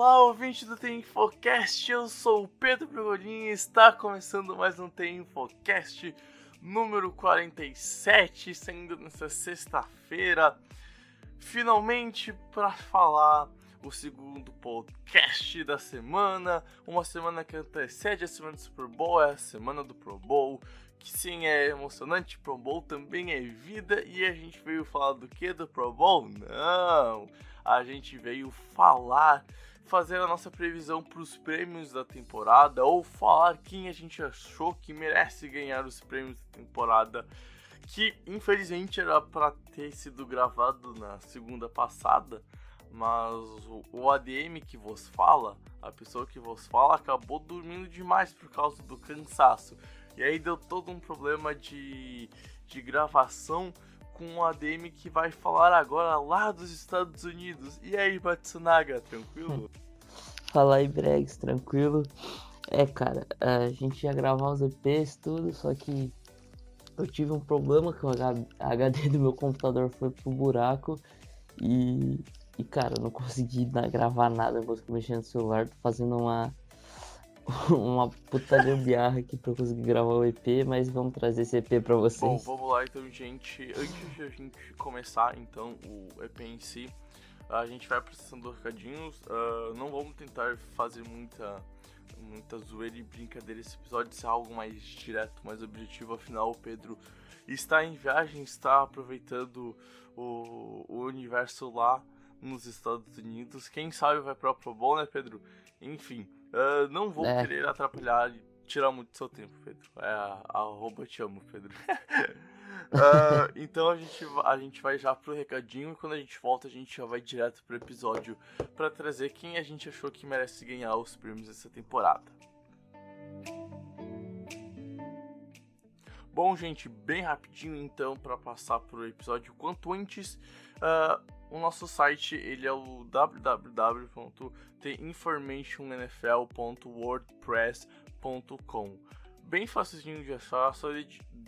Olá, ouvinte do Tem Infocast, eu sou o Pedro Brigolin e está começando mais um Tem Infocast número 47, saindo nessa sexta-feira, finalmente para falar o segundo podcast da semana, uma semana que antecede a semana do Super Bowl, é a semana do Pro Bowl, que sim é emocionante, Pro Bowl também é vida, e a gente veio falar do que do Pro Bowl? Não! A gente veio falar, fazer a nossa previsão para os prêmios da temporada, ou falar quem a gente achou que merece ganhar os prêmios da temporada, que infelizmente era para ter sido gravado na segunda passada, mas o, ADM que vos fala, a pessoa que vos fala, acabou dormindo demais por causa do cansaço. E aí deu todo um problema de, de gravação com um ADM que vai falar agora lá dos Estados Unidos. E aí, Matsunaga, tranquilo? Fala aí, Bregs, tranquilo? É, cara, a gente ia gravar os EPs tudo, só que eu tive um problema que o HD do meu computador foi pro buraco e, e cara, eu não consegui gravar nada, eu consegui mexer no celular, tô fazendo uma uma puta gambiarra aqui pra conseguir gravar o EP, mas vamos trazer esse EP pra vocês. Bom, vamos lá então, gente. Antes de a gente começar, então, o EP em si, a gente vai processando recadinhos. Uh, não vamos tentar fazer muita, muita zoeira e brincadeira esse episódio, ser algo mais direto, mais objetivo. Afinal, o Pedro está em viagem, está aproveitando o, o universo lá nos Estados Unidos. Quem sabe vai para o Pro Bowl, né, Pedro? Enfim. Uh, não vou é. querer atrapalhar e tirar muito seu tempo, Pedro. É arroba te amo, Pedro. uh, então a gente, a gente vai já pro recadinho e quando a gente volta a gente já vai direto pro episódio para trazer quem a gente achou que merece ganhar os prêmios dessa temporada. Bom, gente, bem rapidinho então para passar pro episódio quanto antes. Uh, o nosso site ele é o www.theinformationnfl.wordpress.com. Bem facilzinho de achar, só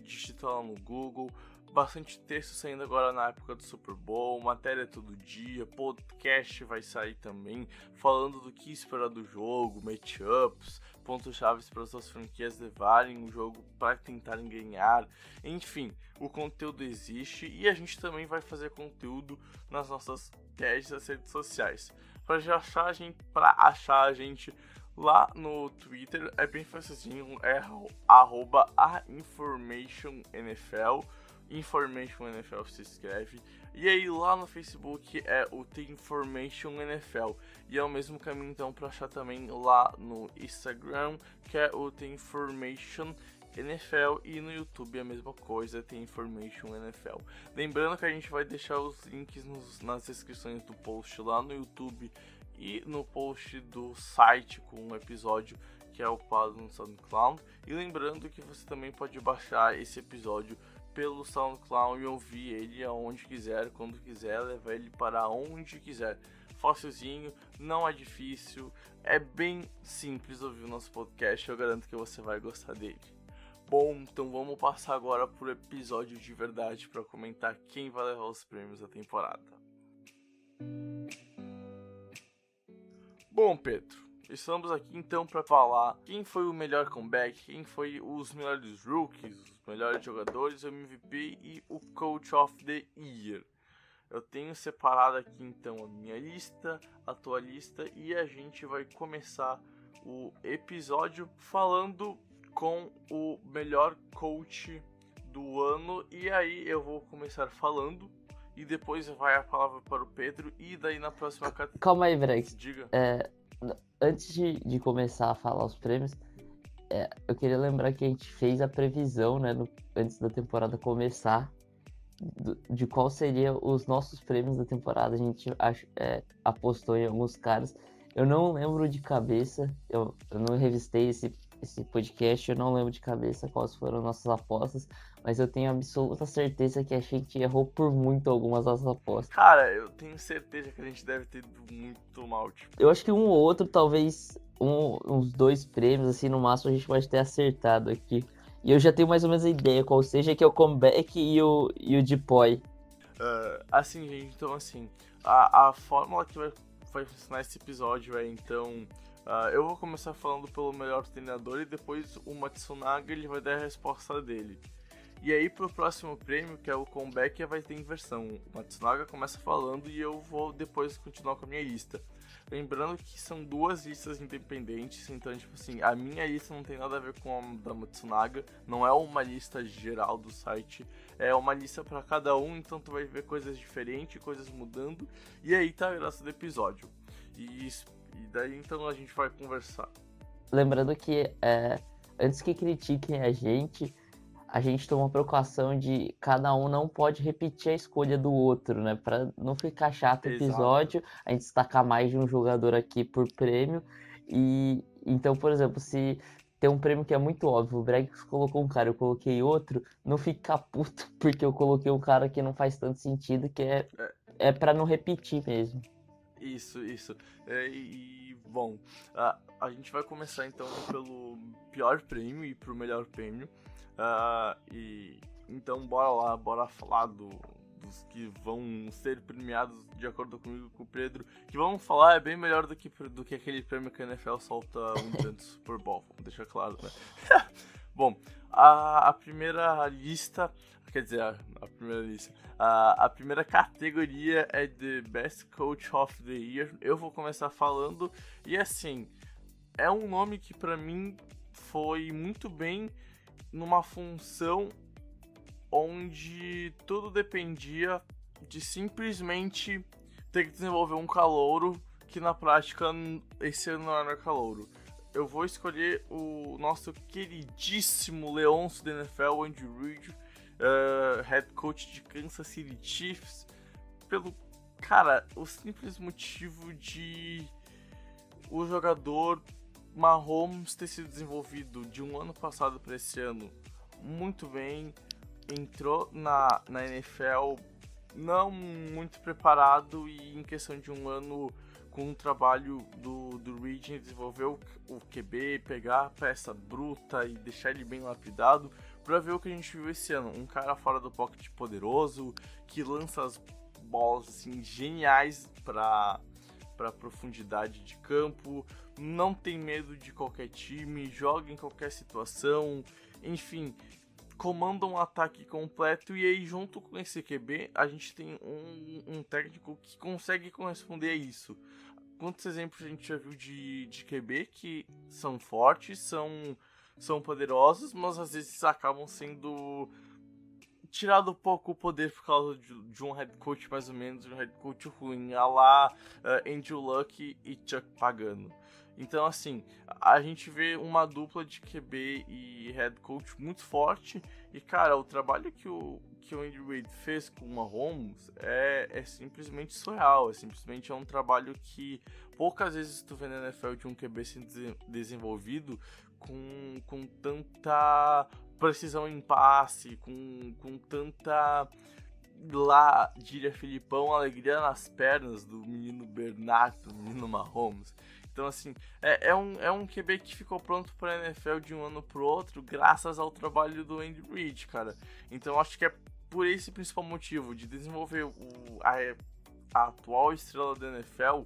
digitar lá no Google. Bastante texto saindo agora na época do Super Bowl, matéria todo dia, podcast vai sair também, falando do que esperar do jogo, matchups, pontos chaves para as suas franquias levarem o jogo para tentarem ganhar. Enfim, o conteúdo existe e a gente também vai fazer conteúdo nas nossas tags das redes sociais. Para achar a gente, para achar a gente lá no Twitter é bem facilzinho, é arroba a information NFL. Information NFL se escreve. E aí lá no Facebook é o The Information NFL. E é o mesmo caminho então para achar também lá no Instagram, que é o The Information NFL e no YouTube é a mesma coisa, tem Information NFL. Lembrando que a gente vai deixar os links nos, nas descrições do post lá no YouTube e no post do site com um episódio que é upado no SoundCloud. E lembrando que você também pode baixar esse episódio pelo SoundCloud e ouvir ele aonde quiser, quando quiser, levar ele para onde quiser. Facilzinho, não é difícil, é bem simples ouvir o nosso podcast, eu garanto que você vai gostar dele. Bom, então vamos passar agora pro episódio de verdade para comentar quem vai levar os prêmios da temporada. Bom, Pedro, estamos aqui então para falar quem foi o melhor comeback, quem foi os melhores rookies, melhores jogadores, o MVP e o Coach of the Year. Eu tenho separado aqui então a minha lista, a tua lista e a gente vai começar o episódio falando com o melhor coach do ano. E aí eu vou começar falando e depois vai a palavra para o Pedro e daí na próxima Calma aí, Brex. Diga. É, antes de, de começar a falar os prêmios, é, eu queria lembrar que a gente fez a previsão, né, no, antes da temporada começar, do, de qual seriam os nossos prêmios da temporada. A gente ach, é, apostou em alguns caras. Eu não lembro de cabeça, eu, eu não revistei esse esse podcast, eu não lembro de cabeça quais foram nossas apostas, mas eu tenho absoluta certeza que a gente errou por muito algumas das apostas. Cara, eu tenho certeza que a gente deve ter ido muito mal. Tipo. Eu acho que um ou outro, talvez um, uns dois prêmios, assim, no máximo a gente pode ter acertado aqui. E eu já tenho mais ou menos a ideia qual seja, que é o comeback e o, e o deploy. Uh, assim, gente, então assim, a, a fórmula que vai vai ensinar esse episódio, é, então uh, eu vou começar falando pelo melhor treinador e depois o Matsunaga ele vai dar a resposta dele. E aí pro próximo prêmio, que é o comeback, vai ter inversão. O Matsunaga começa falando e eu vou depois continuar com a minha lista. Lembrando que são duas listas independentes, então, tipo assim, a minha lista não tem nada a ver com a da Matsunaga, não é uma lista geral do site, é uma lista para cada um, então tu vai ver coisas diferentes, coisas mudando, e aí tá a graça do episódio. E, e daí então a gente vai conversar. Lembrando que é, antes que critiquem a gente, a gente toma a preocupação de cada um não pode repetir a escolha do outro, né? Para não ficar chato o episódio, Exato. a gente destacar mais de um jogador aqui por prêmio. E então, por exemplo, se tem um prêmio que é muito óbvio, o Bregs colocou um cara, eu coloquei outro, não fica puto porque eu coloquei um cara que não faz tanto sentido, que é, é, é para não repetir mesmo. Isso, isso. É, e, bom, a, a gente vai começar então pelo pior prêmio e pro melhor prêmio. Uh, e então bora lá, bora falar do, dos que vão ser premiados de acordo comigo com o Pedro. Que vamos falar é bem melhor do que, do que aquele prêmio que a NFL solta um tanto Super Bowl, vamos deixar claro, né? Bom, a, a primeira lista, quer dizer, a, a primeira lista, a, a primeira categoria é The Best Coach of the Year. Eu vou começar falando, e assim, é um nome que para mim foi muito bem numa função onde tudo dependia de simplesmente ter que desenvolver um calouro que na prática esse ano não era calouro. Eu vou escolher o nosso queridíssimo Leonço da NFL, Andy Reid, uh, head coach de Kansas City Chiefs, pelo cara, o simples motivo de o jogador Mahomes ter sido desenvolvido de um ano passado para esse ano muito bem, entrou na, na NFL não muito preparado e em questão de um ano com o trabalho do, do Reed desenvolver o, o QB, pegar a peça bruta e deixar ele bem lapidado para ver o que a gente viu esse ano. Um cara fora do pocket poderoso, que lança as bolas assim, geniais para para profundidade de campo, não tem medo de qualquer time, joga em qualquer situação, enfim, comanda um ataque completo e aí junto com esse QB a gente tem um, um técnico que consegue corresponder a isso. Quantos exemplos a gente já viu de, de QB que são fortes, são, são poderosos, mas às vezes acabam sendo tirado pouco o poder por causa de, de, um head coach mais ou menos, um head coach ruim, a lá uh, Andrew Luck e Chuck Pagano. Então, assim, a gente vê uma dupla de QB e head coach muito forte. E, cara, o trabalho que o, que o Andy Reid fez com o Mahomes é, é simplesmente surreal. É simplesmente é um trabalho que poucas vezes tu vê na NFL de um QB sendo desenvolvido com, com tanta precisão em passe, com, com tanta lá, diria Filipão, alegria nas pernas do menino Bernardo, do menino Mahomes. Então, assim, é, é, um, é um QB que ficou pronto para a NFL de um ano pro outro, graças ao trabalho do Andy Reid, cara. Então, acho que é por esse principal motivo de desenvolver o, a, a atual estrela da NFL,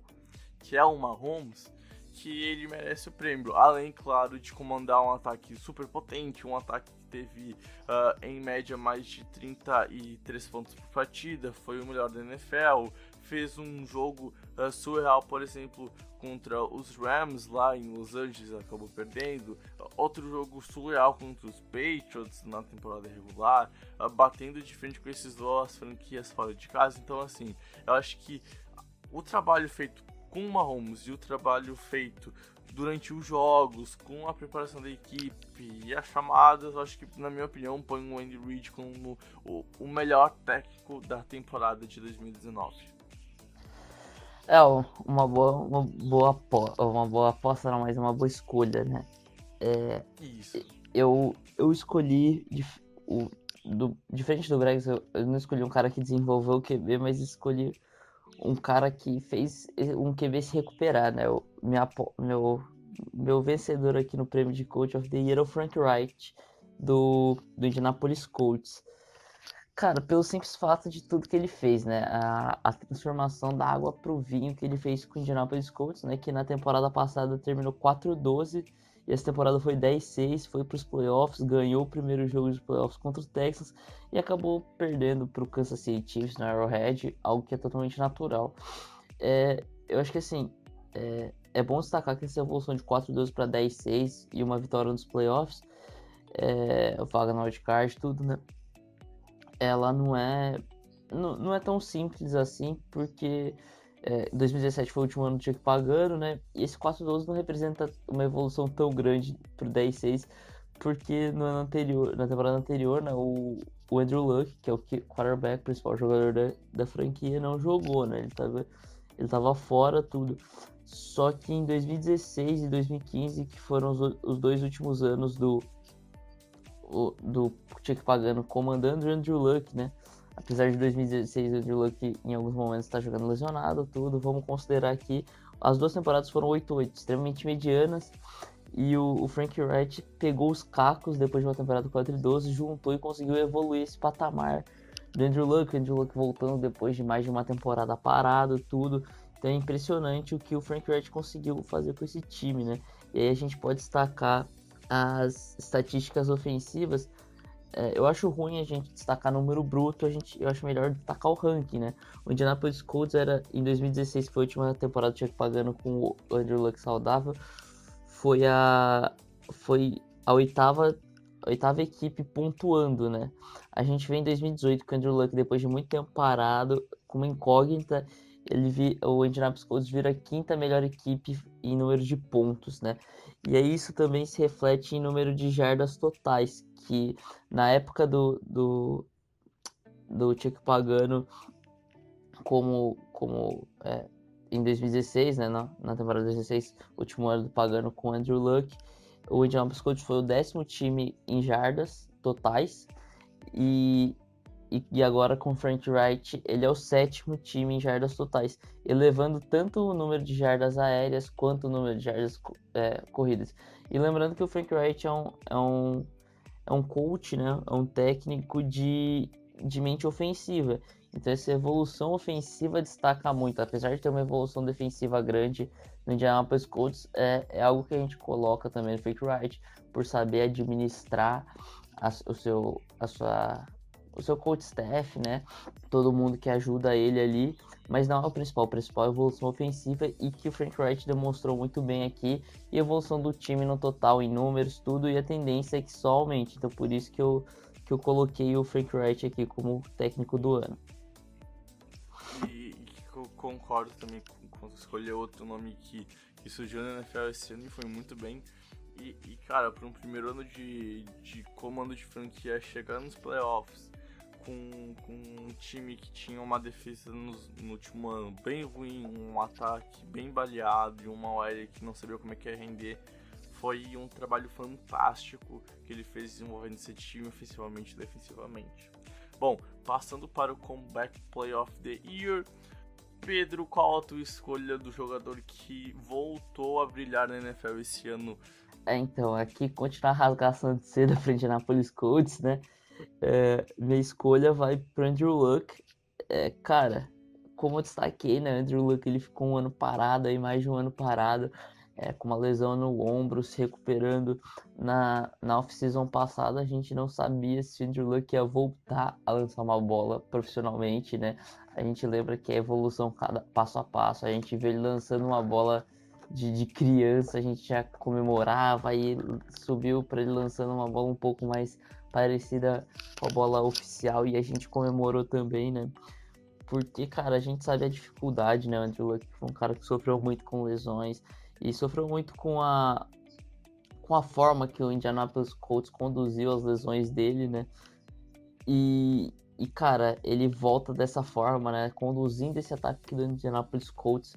que é o Mahomes, que ele merece o prêmio. Além, claro, de comandar um ataque super potente, um ataque que teve uh, em média mais de 33 pontos por partida, foi o melhor da NFL, fez um jogo uh, surreal, por exemplo, contra os Rams lá em Los Angeles, acabou perdendo. Outro jogo surreal contra os Patriots na temporada regular, uh, batendo de frente com esses duas franquias fora de casa. Então, assim, eu acho que o trabalho feito com o Mahomes e o trabalho feito durante os jogos, com a preparação da equipe e as chamadas, acho que, na minha opinião, põe o Andy Reid como o, o melhor técnico da temporada de 2019. É, uma boa, uma boa aposta, uma boa aposta não, mas uma boa escolha, né? É, Isso. Eu, eu escolhi, o, do, diferente do Bregs, eu, eu, não escolhi um cara que desenvolveu o QB, mas escolhi um cara que fez um QB se recuperar, né? O, minha, meu, meu vencedor aqui no prêmio de Coach of the Year é o Frank Wright, do, do Indianapolis Colts. Cara, pelo simples fato de tudo que ele fez, né? A, a transformação da água pro vinho que ele fez com o Indianapolis Colts, né? Que na temporada passada terminou 4-12 e essa temporada foi 10-6, foi para os playoffs, ganhou o primeiro jogo de playoffs contra o Texas e acabou perdendo para o Kansas City Chiefs no Arrowhead, algo que é totalmente natural. É, eu acho que assim, é, é bom destacar que essa evolução de 4-12 para 10-6 e uma vitória nos playoffs, é, vaga no wildcard, tudo, né? ela não é não, não é tão simples assim, porque é, 2017 foi o último ano do Chuck pagando, né? E esse 4-12 não representa uma evolução tão grande pro 10-6, porque no ano anterior, na temporada anterior, né, o, o Andrew Luck, que é o quarterback, principal jogador da, da franquia, não jogou, né? Ele tava, ele tava fora, tudo. Só que em 2016 e 2015, que foram os, os dois últimos anos do, o, do Chuck Pagano comandando o Andrew Luck, né? Apesar de 2016 o Luck em alguns momentos estar tá jogando lesionado, tudo, vamos considerar que as duas temporadas foram 8-8, extremamente medianas. E o, o Frank Wright pegou os cacos depois de uma temporada 4 12, juntou e conseguiu evoluir esse patamar do Andrew Luck. Andrew Luck voltando depois de mais de uma temporada parado, tudo. Então é impressionante o que o Frank Wright conseguiu fazer com esse time, né? E aí a gente pode destacar as estatísticas ofensivas, eu acho ruim a gente destacar número bruto, a gente, eu acho melhor destacar o ranking, né? O Indianapolis Colts era, em 2016, foi a última temporada que tinha pagando com o Andrew Luck saudável, foi a, foi a oitava, a oitava equipe pontuando, né? A gente vem em 2018 com o Andrew Luck, depois de muito tempo parado, com uma incógnita, ele vi, o Indianapolis Colts vira a quinta melhor equipe em número de pontos, né? E aí isso também se reflete em número de jardas totais, que na época do, do, do Chuck Pagano, como, como é, em 2016, né, na, na temporada 2016, último ano do Pagano com Andrew Luck, o Indianapolis Colts foi o décimo time em jardas totais e, e, agora com Frank Wright ele é o sétimo time em jardas totais, elevando tanto o número de jardas aéreas quanto o número de jardas é, corridas. E lembrando que o Frank Wright é um, é um, é um coach, né? É um técnico de, de mente ofensiva. Então essa evolução ofensiva destaca muito, apesar de ter uma evolução defensiva grande no Indianapolis Colts, é, é algo que a gente coloca também no Frank Wright, por saber administrar a, o seu, a sua o seu coach staff, né? Todo mundo que ajuda ele ali, mas não é o principal. O principal é a evolução ofensiva e que o Frank Wright demonstrou muito bem aqui. E a evolução do time no total, em números, tudo, e a tendência é que só aumente. Então por isso que eu, que eu coloquei o Frank Wright aqui como técnico do ano. E, e eu concordo também com quando escolheu outro nome que, que surgiu na NFL esse ano e foi muito bem. E, e cara, para um primeiro ano de, de comando de franquia chegar nos playoffs com, com um time que tinha uma defesa no, no, último ano bem ruim, um ataque bem baleado e uma OL que não sabia como é que ia render. Foi um trabalho fantástico que ele fez desenvolvendo esse time ofensivamente e defensivamente. Bom, passando para o Comeback Play of the Year. Pedro, qual a tua escolha do jogador que voltou a brilhar na NFL esse ano? É, então, aqui continuar a rasgação de seda frente a Napolis Colts, né? É, minha escolha vai para Andrew Luck. É, cara, como eu destaquei, né? Andrew Luck ele ficou um ano parado, aí mais de um ano parado, é, com uma lesão no ombro, se recuperando. Na, na off-season passada, a gente não sabia se Andrew Luck ia voltar a lançar uma bola profissionalmente, né? A gente lembra que é evolução cada passo a passo. A gente vê ele lançando uma bola de, de criança, a gente já comemorava, aí subiu para ele lançando uma bola um pouco mais parecida com a bola oficial e a gente comemorou também, né? Porque, cara, a gente sabe a dificuldade, né? O Andrew Luck foi um cara que sofreu muito com lesões e sofreu muito com a com a forma que o Indianapolis Colts conduziu as lesões dele, né? E, e cara, ele volta dessa forma, né? Conduzindo esse ataque do Indianapolis Colts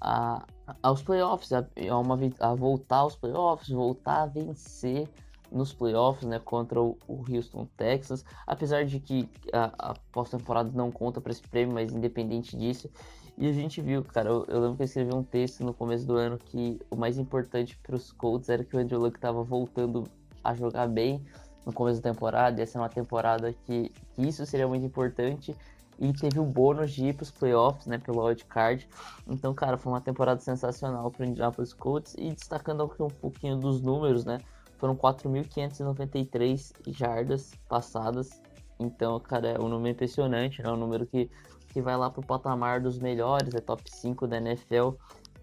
a, aos playoffs, a, a, uma, a voltar aos playoffs, voltar a vencer nos playoffs, né, contra o, Houston Texas, apesar de que a, a pós-temporada não conta para esse prêmio, mas independente disso, e a gente viu, cara, eu, eu, lembro que eu escrevi um texto no começo do ano que o mais importante para os Colts era que o Andrew Luck estava voltando a jogar bem, no começo da temporada, ia ser uma temporada que, que isso seria muito importante. E teve o bônus de ir para os playoffs, né, pelo wild card. Então, cara, foi uma temporada sensacional para o Indianapolis Colts. E destacando um pouquinho dos números, né, foram 4.593 jardas passadas. Então, cara, é um número impressionante, é um número que, que vai lá para o patamar dos melhores, é top 5 da NFL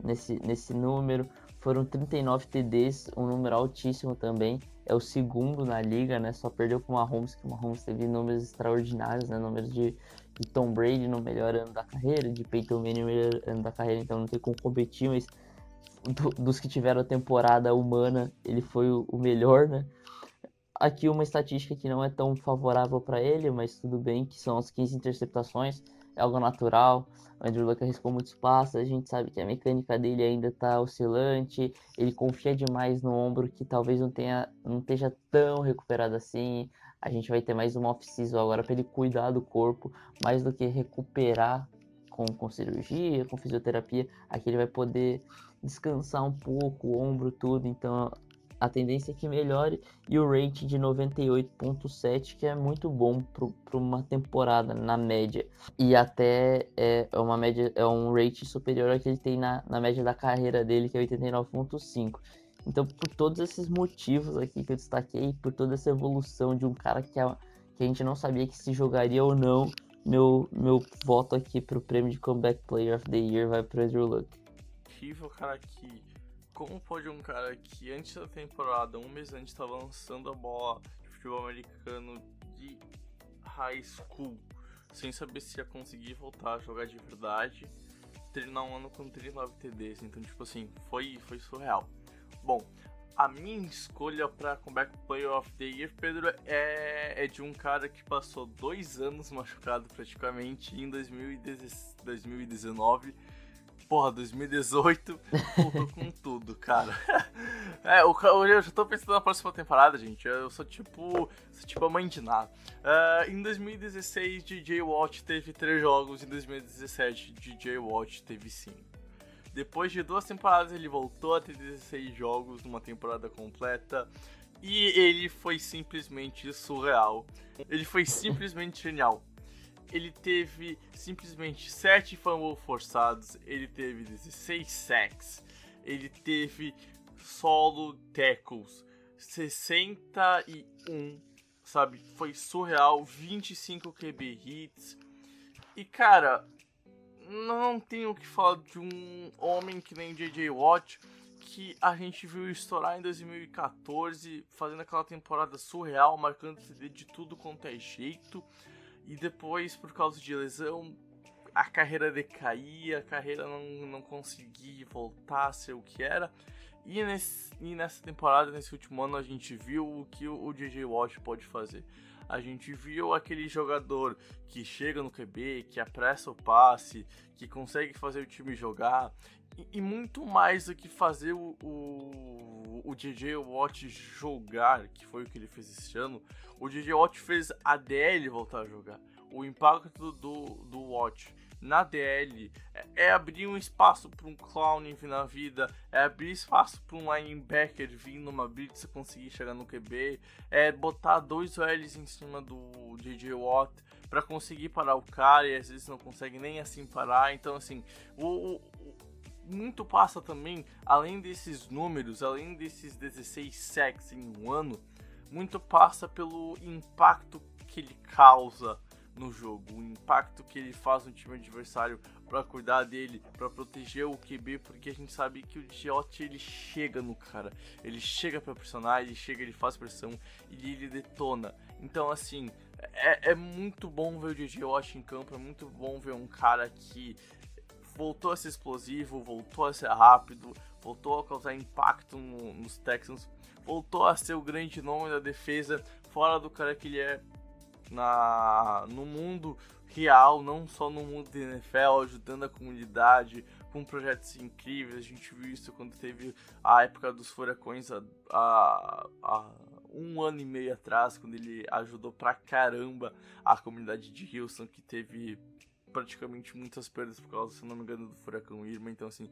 nesse, nesse número. Foram 39 TDs, um número altíssimo também. É o segundo na liga, né? Só perdeu para o Mahomes, que o Mahomes teve números extraordinários, né? Números de, de Tom Brady no melhor ano da carreira, de Peyton Manning no melhor ano da carreira, então não tem como competir, mas do, dos que tiveram a temporada humana, ele foi o, o melhor, né? Aqui uma estatística que não é tão favorável para ele, mas tudo bem, que são as 15 interceptações, é algo natural. O Andrew Luck arriscou muitos passos, a gente sabe que a mecânica dele ainda está oscilante, ele confia demais no ombro que talvez não tenha não esteja tão recuperado assim. A gente vai ter mais uma off-season agora para ele cuidar do corpo, mais do que recuperar com, com cirurgia, com fisioterapia. Aqui ele vai poder descansar um pouco, o ombro, tudo. Então a tendência é que melhore. E o rate de 98,7, que é muito bom para uma temporada, na média. E até é uma média, é um rate superior ao que ele tem na, na média da carreira dele, que é 89,5. Então, por todos esses motivos aqui que eu destaquei, por toda essa evolução de um cara que a, que a gente não sabia que se jogaria ou não, meu, meu voto aqui pro prêmio de Comeback Player of the Year vai pro Andrew Luck. Incrível, cara, que como pode um cara que antes da temporada, um mês antes, estava lançando a bola de futebol americano de high school, sem saber se ia conseguir voltar a jogar de verdade, terminar um ano com 39 TDs. Então, tipo assim, foi, foi surreal. Bom, a minha escolha para Comeback Player of the Year, Pedro, é, é de um cara que passou dois anos machucado praticamente em 2019 porra, 2018 voltou com tudo, cara. É, o, eu já tô pensando na próxima temporada, gente. Eu sou tipo. Sou tipo a mãe de nada. Uh, em 2016, DJ Watt teve 3 jogos. Em 2017, DJ Watt teve 5. Depois de duas temporadas, ele voltou a ter 16 jogos numa temporada completa. E ele foi simplesmente surreal. Ele foi simplesmente genial ele teve simplesmente 7 fumbles forçados, ele teve 16 sacks, ele teve solo tackles, 61, sabe? Foi surreal, 25 QB hits. E cara, não tenho o que falar de um homem que nem JJ Watt que a gente viu estourar em 2014, fazendo aquela temporada surreal, marcando CD de tudo quanto é jeito. E depois, por causa de lesão, a carreira decaía, a carreira não, não conseguia voltar a ser o que era. E, nesse, e nessa temporada, nesse último ano, a gente viu o que o, o DJ Watt pode fazer. A gente viu aquele jogador que chega no QB, que apressa o passe, que consegue fazer o time jogar. E, muito mais do que fazer o, o, o DJ Watt jogar, que foi o que ele fez esse ano, o DJ Watt fez a DL voltar a jogar. O impacto do, do Watt na DL é, é abrir um espaço para um clown vir na vida, é abrir espaço para um linebacker vir numa blitz conseguir chegar no QB, é botar dois L's em cima do DJ Watt para conseguir parar o cara e às vezes não consegue nem assim parar. Então, assim, o, o muito passa também, além desses números, além desses 16 sacks em um ano, muito passa pelo impacto que ele causa no jogo, o impacto que ele faz no time adversário para cuidar dele, para proteger o QB, porque a gente sabe que o Diot ele chega no cara, ele chega para pressionar, ele chega, ele faz pressão e ele detona. Então assim, é, é muito bom ver o DJ em campo, é muito bom ver um cara que voltou a ser explosivo, voltou a ser rápido, voltou a causar impacto no, nos Texans, voltou a ser o grande nome da defesa, fora do cara que ele é na, no mundo real, não só no mundo da NFL, ajudando a comunidade com projetos incríveis. A gente viu isso quando teve a época dos furacões há, há um ano e meio atrás, quando ele ajudou pra caramba a comunidade de Houston, que teve praticamente muitas perdas por causa, se não me engano, do furacão Irma. Então, assim,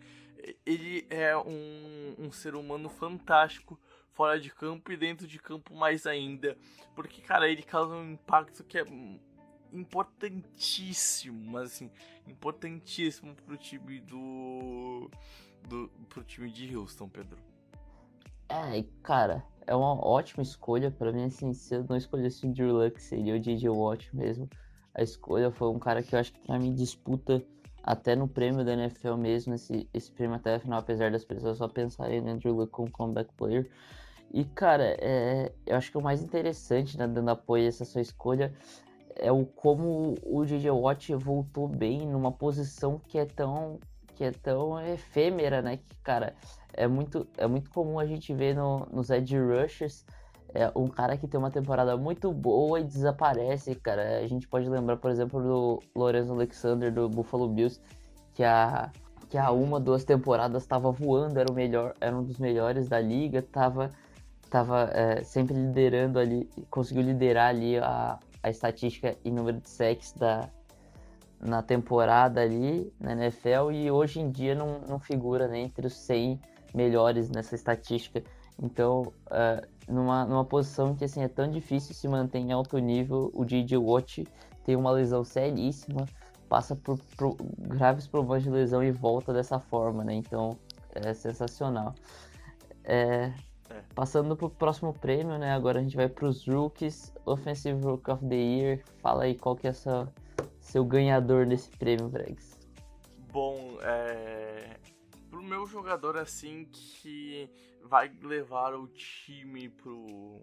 ele é um, um ser humano fantástico fora de campo e dentro de campo mais ainda. Porque, cara, ele causa um impacto que é importantíssimo, mas assim, importantíssimo pro time do. do pro time de Houston, Pedro. É, cara, é uma ótima escolha. para mim, assim, se eu não escolhesse o Drew Luck, seria o DJ Watt mesmo. A escolha foi um cara que eu acho que pra mim disputa até no prêmio da NFL mesmo, esse, esse prêmio até a final, apesar das pessoas só pensarem no Andrew Luck como comeback player. E, cara, é, eu acho que o mais interessante, né, dando apoio a essa sua escolha, é o como o DJ Watt voltou bem numa posição que é tão que é tão efêmera, né? Que, cara, é muito, é muito comum a gente ver no, nos edge rushers é, um cara que tem uma temporada muito boa e desaparece, cara. A gente pode lembrar, por exemplo, do Lorenzo Alexander do Buffalo Bills, que a que há uma, duas temporadas estava voando, era o melhor, era um dos melhores da liga, estava tava, é, sempre liderando ali, conseguiu liderar ali a, a estatística em número de sacks da, na temporada ali na NFL e hoje em dia não, não figura nem entre os 100 melhores nessa estatística. Então, uh, numa, numa posição que assim, é tão difícil se manter em alto nível, o DJ Watt tem uma lesão seríssima, passa por, por, graves problemas de lesão e volta dessa forma, né? Então, é sensacional. É, é. Passando pro próximo prêmio, né? Agora a gente vai para os rookies, Offensive Rookie of the Year. Fala aí qual que é essa, seu ganhador desse prêmio, Bregs. Bom, é... pro meu jogador assim que vai levar o time pro,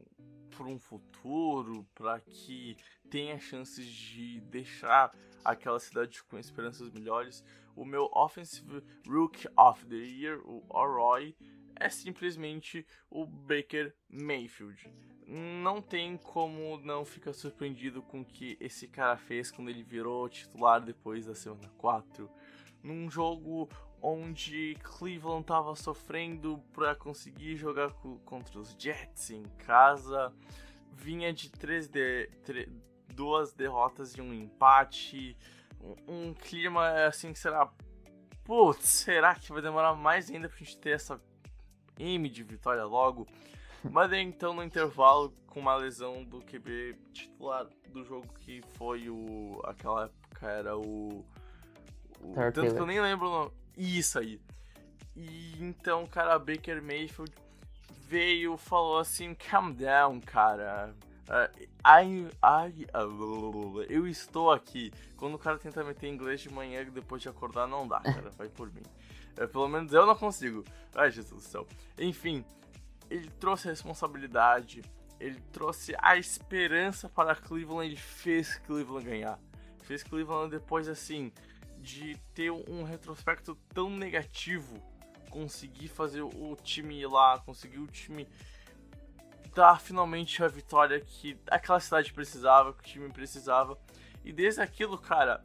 pro um futuro, para que tenha chances de deixar aquela cidade com esperanças melhores, o meu Offensive Rookie of the Year, o Oroy, é simplesmente o Baker Mayfield. Não tem como não ficar surpreendido com o que esse cara fez quando ele virou titular depois da semana 4. Num jogo onde Cleveland estava sofrendo para conseguir jogar contra os Jets em casa, vinha de três de, duas derrotas e um empate, um, um clima assim que será, putz, será que vai demorar mais ainda pra gente ter essa M de vitória logo. Mas então no intervalo, com uma lesão do QB titular do jogo que foi o. aquela época era o. o tanto que eu nem lembro o nome. Isso aí. E então, cara, Baker Mayfield veio falou assim: calm down, cara. Uh, I, I, uh, eu estou aqui. Quando o cara tenta meter inglês de manhã depois de acordar, não dá, cara. Vai por mim. É, pelo menos eu não consigo. Ai, Jesus do céu. Enfim, ele trouxe a responsabilidade, ele trouxe a esperança para Cleveland, ele fez Cleveland ganhar. Fez Cleveland depois, assim, de ter um retrospecto tão negativo, conseguir fazer o time ir lá, conseguir o time dar finalmente a vitória que aquela cidade precisava, que o time precisava. E desde aquilo, cara,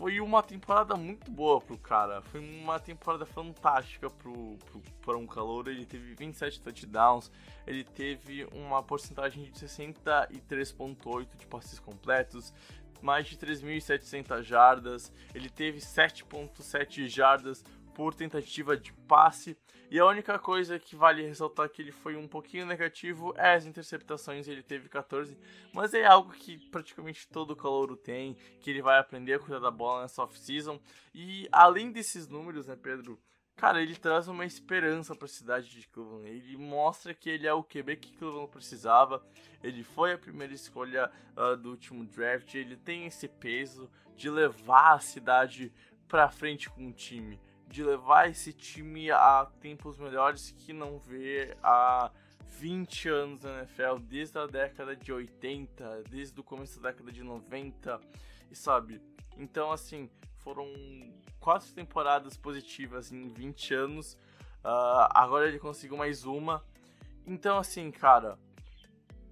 foi uma temporada muito boa pro cara. Foi uma temporada fantástica pro, pro, para um calor. Ele teve 27 touchdowns, ele teve uma porcentagem de 63,8 de passes completos, mais de 3.700 jardas, ele teve 7,7 jardas por tentativa de passe. E a única coisa que vale ressaltar que ele foi um pouquinho negativo é as interceptações, ele teve 14, mas é algo que praticamente todo calouro tem, que ele vai aprender a cuidar da bola nessa off-season. E além desses números, né, Pedro? Cara, ele traz uma esperança para a cidade de Cleveland. Ele mostra que ele é o QB que Cleveland precisava. Ele foi a primeira escolha uh, do último draft. Ele tem esse peso de levar a cidade para frente com o time de levar esse time a tempos melhores que não vê há 20 anos na NFL, desde a década de 80, desde o começo da década de 90, e sabe? Então, assim, foram quatro temporadas positivas em 20 anos, uh, agora ele conseguiu mais uma. Então, assim, cara,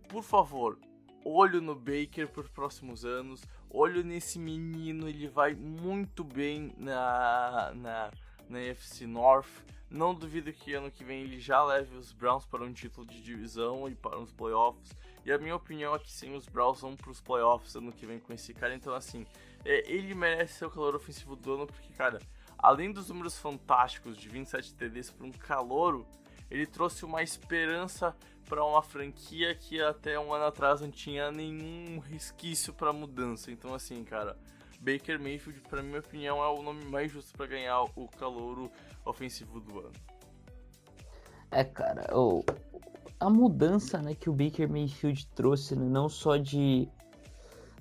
por favor, olho no Baker os próximos anos, olho nesse menino, ele vai muito bem na, na na NFC North. Não duvido que ano que vem ele já leve os Browns para um título de divisão e para os playoffs. E a minha opinião é que sim, os Browns vão para os playoffs ano que vem com esse cara. Então, assim, é, ele merece ser o calor ofensivo do ano, porque, cara, além dos números fantásticos de 27 TDs para um calouro, Ele trouxe uma esperança para uma franquia que até um ano atrás não tinha nenhum resquício para mudança. Então, assim, cara, Baker Mayfield, para minha opinião, é o nome mais justo para ganhar o calouro ofensivo do ano. É, cara, oh, a mudança né, que o Baker Mayfield trouxe, né, não só de.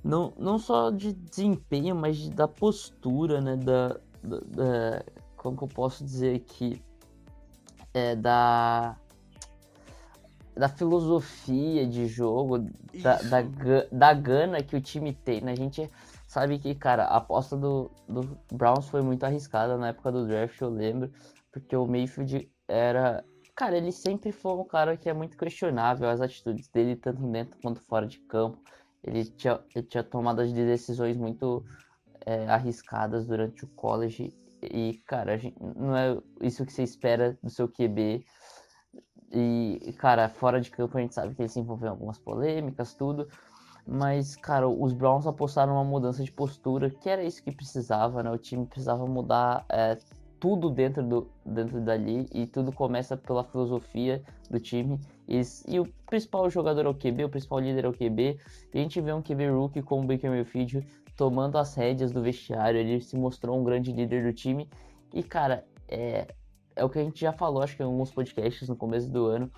Não, não só de desempenho, mas de, da postura, né? Da, da, da, Como que eu posso dizer aqui? É, da. Da filosofia de jogo, da, da, da gana que o time tem. Né? A gente sabe que, cara, a aposta do, do Browns foi muito arriscada na época do draft, eu lembro, porque o Mayfield era Cara, ele sempre foi um cara que é muito questionável as atitudes dele, tanto dentro quanto fora de campo. Ele tinha, ele tinha decisões muito é, arriscadas durante o college. E, cara, gente, não é isso que você espera do seu QB. E, cara, fora de campo a gente sabe que ele se envolveu em algumas polêmicas, tudo. Mas, cara, os Browns apostaram uma mudança de postura, que era isso que precisava, né? O time precisava mudar é, tudo dentro, do, dentro dali e tudo começa pela filosofia do time. E, e, o principal jogador é o QB, o principal líder é o QB. E a gente vê um QB rookie como o Baker Mayfield tomando as rédeas do vestiário. Ele se mostrou um grande líder do time. E, cara, é, é o que a gente já falou, acho que em alguns podcasts no começo do ano.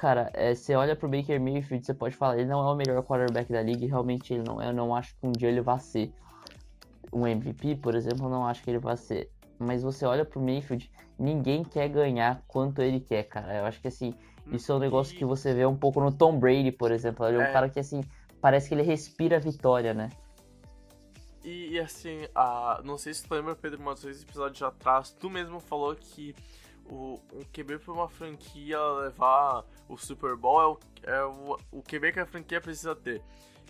Cara, é, você olha pro Baker Mayfield, você pode falar, ele não é o melhor quarterback da liga, realmente ele não é. Eu não acho que um dia ele vá ser um MVP, por exemplo, eu não acho que ele vai ser mas você olha pro Mayfield, ninguém quer ganhar quanto ele quer, cara. Eu acho que assim, isso é um negócio que você vê um pouco no Tom Brady, por exemplo. Ele é um é. cara que assim, parece que ele respira vitória, né? E, e assim, a, não sei se tu lembra, Pedro, mas dois episódios atrás, tu mesmo falou que o, o QB para uma franquia levar o Super Bowl é o, é o, o QB que a franquia precisa ter.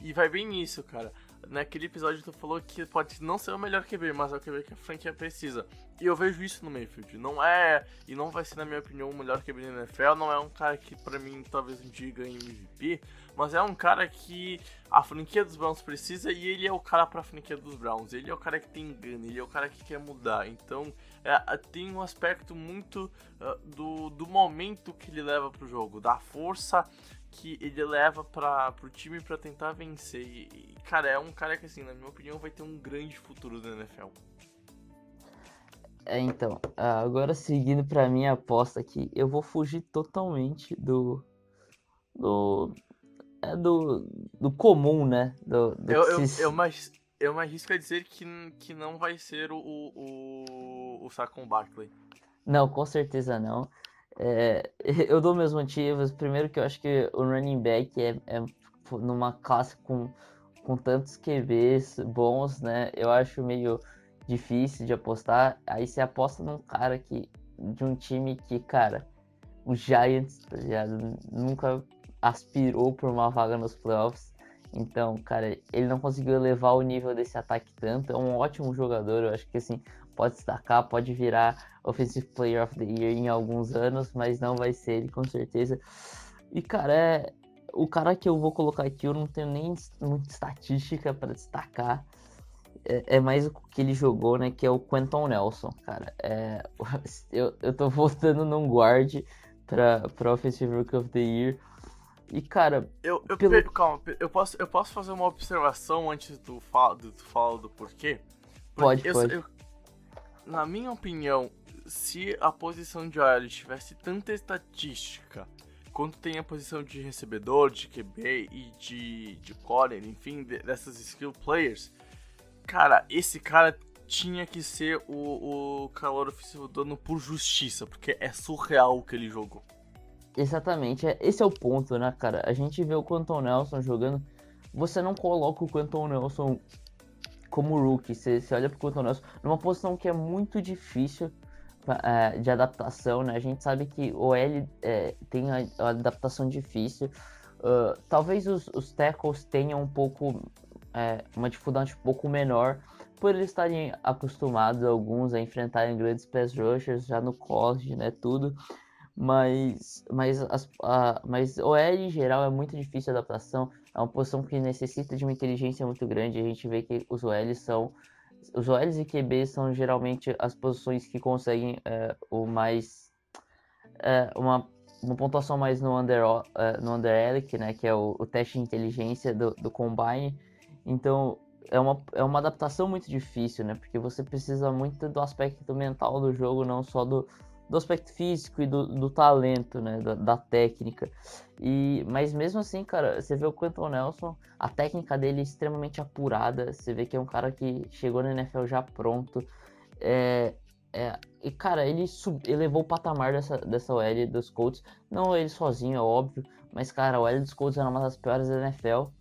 E vai bem nisso, cara naquele episódio tu falou que pode não ser o melhor QB, mas é o QB que a franquia precisa. E eu vejo isso no Mayfield. Não é, e não vai ser, na minha opinião, o melhor QB da NFL. Não é um cara que, para mim, talvez um dia ganhe MVP. Mas é um cara que a franquia dos Browns precisa e ele é o cara pra franquia dos Browns. Ele é o cara que tem gana, ele é o cara que quer mudar. Então, é, tem um aspecto muito uh, do, do momento que ele leva pro jogo, da força que ele leva para pro time para tentar vencer. E, cara, é um cara que, assim, na minha opinião, vai ter um grande futuro na NFL. É, então, agora seguindo para minha aposta aqui, eu vou fugir totalmente do. do. É do, do comum, né? Do, do eu, eu, se... eu, eu me arrisco a dizer que, que não vai ser o, o, o Saquon Barkley. Não, com certeza não. É, eu dou meus motivos. Primeiro que eu acho que o running back é, é numa classe com, com tantos QBs bons, né? Eu acho meio difícil de apostar. Aí você aposta num cara que. de um time que, cara, o Giants tá nunca aspirou por uma vaga nos playoffs. Então, cara, ele não conseguiu elevar o nível desse ataque tanto. É um ótimo jogador. Eu acho que assim, pode destacar, pode virar Offensive Player of the Year em alguns anos, mas não vai ser ele com certeza. E cara, é o cara que eu vou colocar aqui, eu não tenho nem muita estatística para destacar. É, é, mais o que ele jogou, né? Que é o Quentin Nelson, cara. É, eu, eu tô votando num guard pra Offensive Rookie of the Year. E, cara. Eu, eu pelo... calma, eu posso, eu posso fazer uma observação antes do, do, do fala do porquê? Porque pode, eu, pode. Eu, na minha opinião, se a posição de OL tivesse tanta estatística quanto tem a posição de recebedor, de QB e de, de corner, enfim, dessas skill players, cara, esse cara tinha que ser o, o calor ofensivo do ano por justiça, porque é surreal o que ele jogou. Exatamente, é, esse é o ponto, né, cara? A gente vê o Quentin Nelson jogando, você não coloca o Quentin Nelson como rookie, você, você olha pro Quentin Nelson numa posição que é muito difícil é, de adaptação, né? A gente sabe que o L é, tem a, a, adaptação difícil. Uh, talvez os, os tackles tenham um pouco é, uma dificuldade um pouco menor por eles estarem acostumados alguns a enfrentarem grandes pass rushers já no college, né? Tudo. Mas, mas, as, a, mas OL em geral é muito difícil a adaptação. É uma posição que necessita de uma inteligência muito grande. A gente vê que os OLs são. Os OLs e QBs são geralmente as posições que conseguem é, o mais. é, uma, uma pontuação mais no Under, uh, no under Elic, né? Que é o, o, teste de inteligência do, do Combine. Então, é uma, é uma adaptação muito difícil, né? Porque você precisa muito do aspecto mental do jogo, não só do, do aspecto físico e do, do talento, né? Da, da, técnica. E, mas mesmo assim, cara, você vê o Quentin Nelson, a técnica dele é extremamente apurada. Você vê que é um cara que chegou na NFL já pronto. É, é, e, cara, ele sub, elevou o patamar dessa, dessa OL dos Colts. Não ele sozinho, é óbvio. Mas, cara, a OL dos Colts era uma das piores da NFL.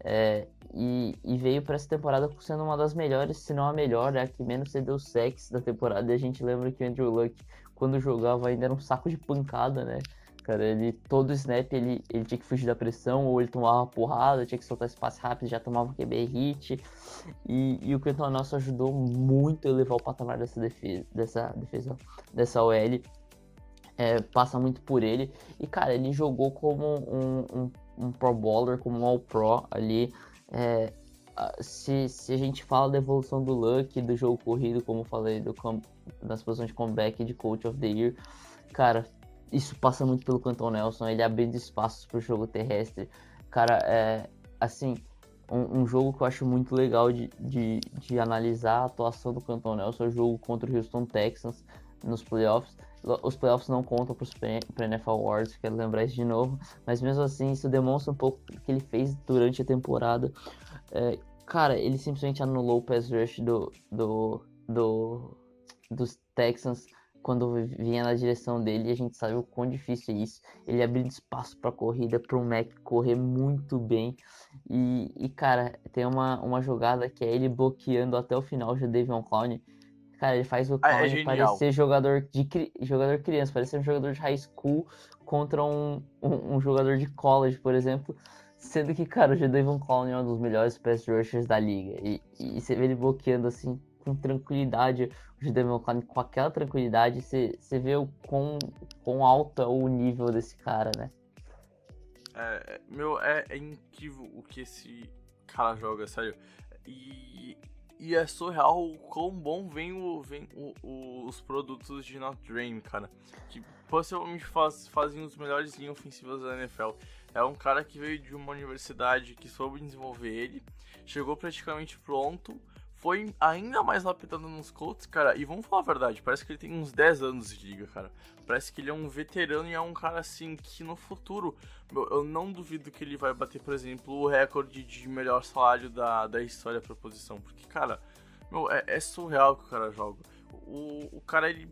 É, e, e, veio para essa temporada sendo uma das melhores, se não a melhor, é a que menos cedeu sex da temporada. E a gente lembra que o Andrew Luck quando jogava ainda era um saco de pancada, né? Cara, ele todo snap ele, ele tinha que fugir da pressão, ou ele tomava porrada, tinha que soltar espaço rápido, já tomava QB hit. E, e o Quentin Nelson ajudou muito a elevar o patamar dessa defesa, dessa defesa, dessa OL. É, passa muito por ele. E, cara, ele jogou como um, um, um Pro Bowler, como um All-Pro ali. É, se, se a gente fala da evolução do Luck, do jogo corrido, como eu falei, do, das posições de comeback de Coach of the Year, cara, isso passa muito pelo Canton Nelson, ele abrindo espaços para o jogo terrestre. Cara, é assim, um, um, jogo que eu acho muito legal de, de, de analisar a atuação do Canton Nelson o jogo contra o Houston Texans nos playoffs. Os playoffs não contam para o NFL Awards, quero lembrar isso de novo, mas mesmo assim isso demonstra um pouco o que ele fez durante a temporada. É, cara, ele simplesmente anulou o pass rush do, do, do, dos Texans quando vinha na direção dele e a gente sabe o quão difícil é isso. Ele abrindo espaço para corrida, para o Mac correr muito bem. E, e, cara, tem uma, uma jogada que é ele bloqueando até o final o Davion Clown. Cara, ele faz o Clown ah, é parecer jogador de jogador criança, parecer um jogador de high school contra um, um, um jogador de college, por exemplo. Sendo que, cara, o Jadavion Clowney é um dos melhores pass rushers da liga. E, e você vê ele bloqueando assim com tranquilidade. O Jadavion Clowney com aquela tranquilidade, você, você vê o quão, quão alto é o nível desse cara, né? É, é, meu, é, é incrível o que esse cara joga, sério. E, e é surreal o quão bom vem, o, vem o, o, os produtos de Not Dream, cara. Que possivelmente faz, fazem os melhores linhas ofensivas da NFL. É um cara que veio de uma universidade que soube desenvolver ele, chegou praticamente pronto, foi ainda mais lapidado nos Colts, cara. E vamos falar a verdade, parece que ele tem uns 10 anos de liga, cara. Parece que ele é um veterano e é um cara assim que no futuro, eu não duvido que ele vai bater, por exemplo, o recorde de melhor salário da, da história pra posição. Porque, cara, meu, é, é surreal que o cara joga. O, o cara, ele,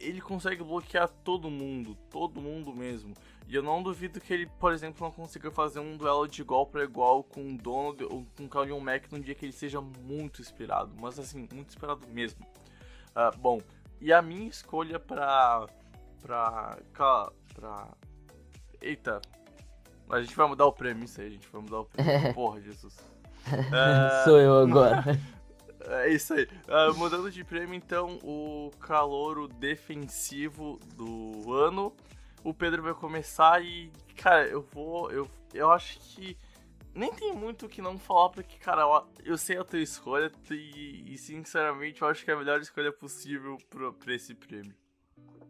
ele consegue bloquear todo mundo, todo mundo mesmo. E eu não duvido que ele, por exemplo, não consiga fazer um duelo de igual para igual com o Donald ou com o Kalil Mack num dia que ele seja muito inspirado, mas assim, muito inspirado mesmo. Uh, bom, e a minha escolha pra. pra. pra. Eita. A gente vai mudar o prêmio, isso aí, a gente vai mudar o prêmio. Porra, Jesus. Uh... Sou eu agora. É isso aí. Uh, mudando de prêmio, então, o calouro defensivo do ano o Pedro vai começar e, cara, eu vou. Eu, eu acho que nem tem muito o que não falar, porque, cara, eu, eu sei a tua escolha e, e, sinceramente, eu acho que é a melhor escolha possível pra, pra esse prêmio.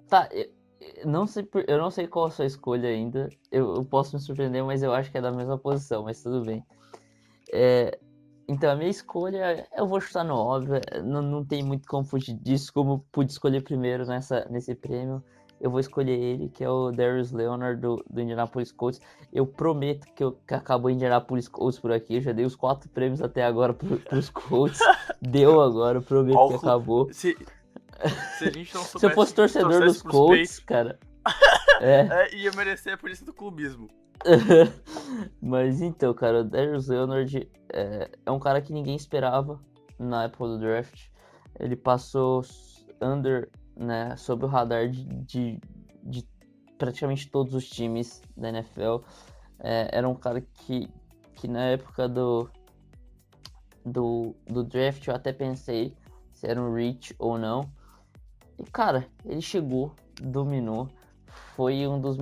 Tá, eu, não sei, eu não sei qual a sua escolha ainda. Eu, eu, posso me surpreender, mas eu acho que é da mesma posição, mas tudo bem. É, então, a minha escolha, eu vou chutar no óbvio, não, não tem muito como fugir disso, como pude escolher primeiro nessa, nesse prêmio eu vou escolher ele, que é o Darius Leonard do, do Indianapolis Colts. Eu prometo que, eu, que acabou o Indianapolis Colts por aqui. Eu já dei os quatro prêmios até agora pro, pros Colts. Deu agora, eu prometo Qual que acabou. Se, se a gente não soubesse, Se eu fosse torcedor dos Colts, cara. É. é. Ia merecer a polícia do clubismo. Mas então, cara, o Darius Leonard é, é um cara que ninguém esperava na época do draft. Ele passou under né, sob o radar de, de, de praticamente todos os times da NFL. É, era um cara que, que na época do, do, do draft eu até pensei se era um reach ou não. E cara, ele chegou, dominou, foi um dos,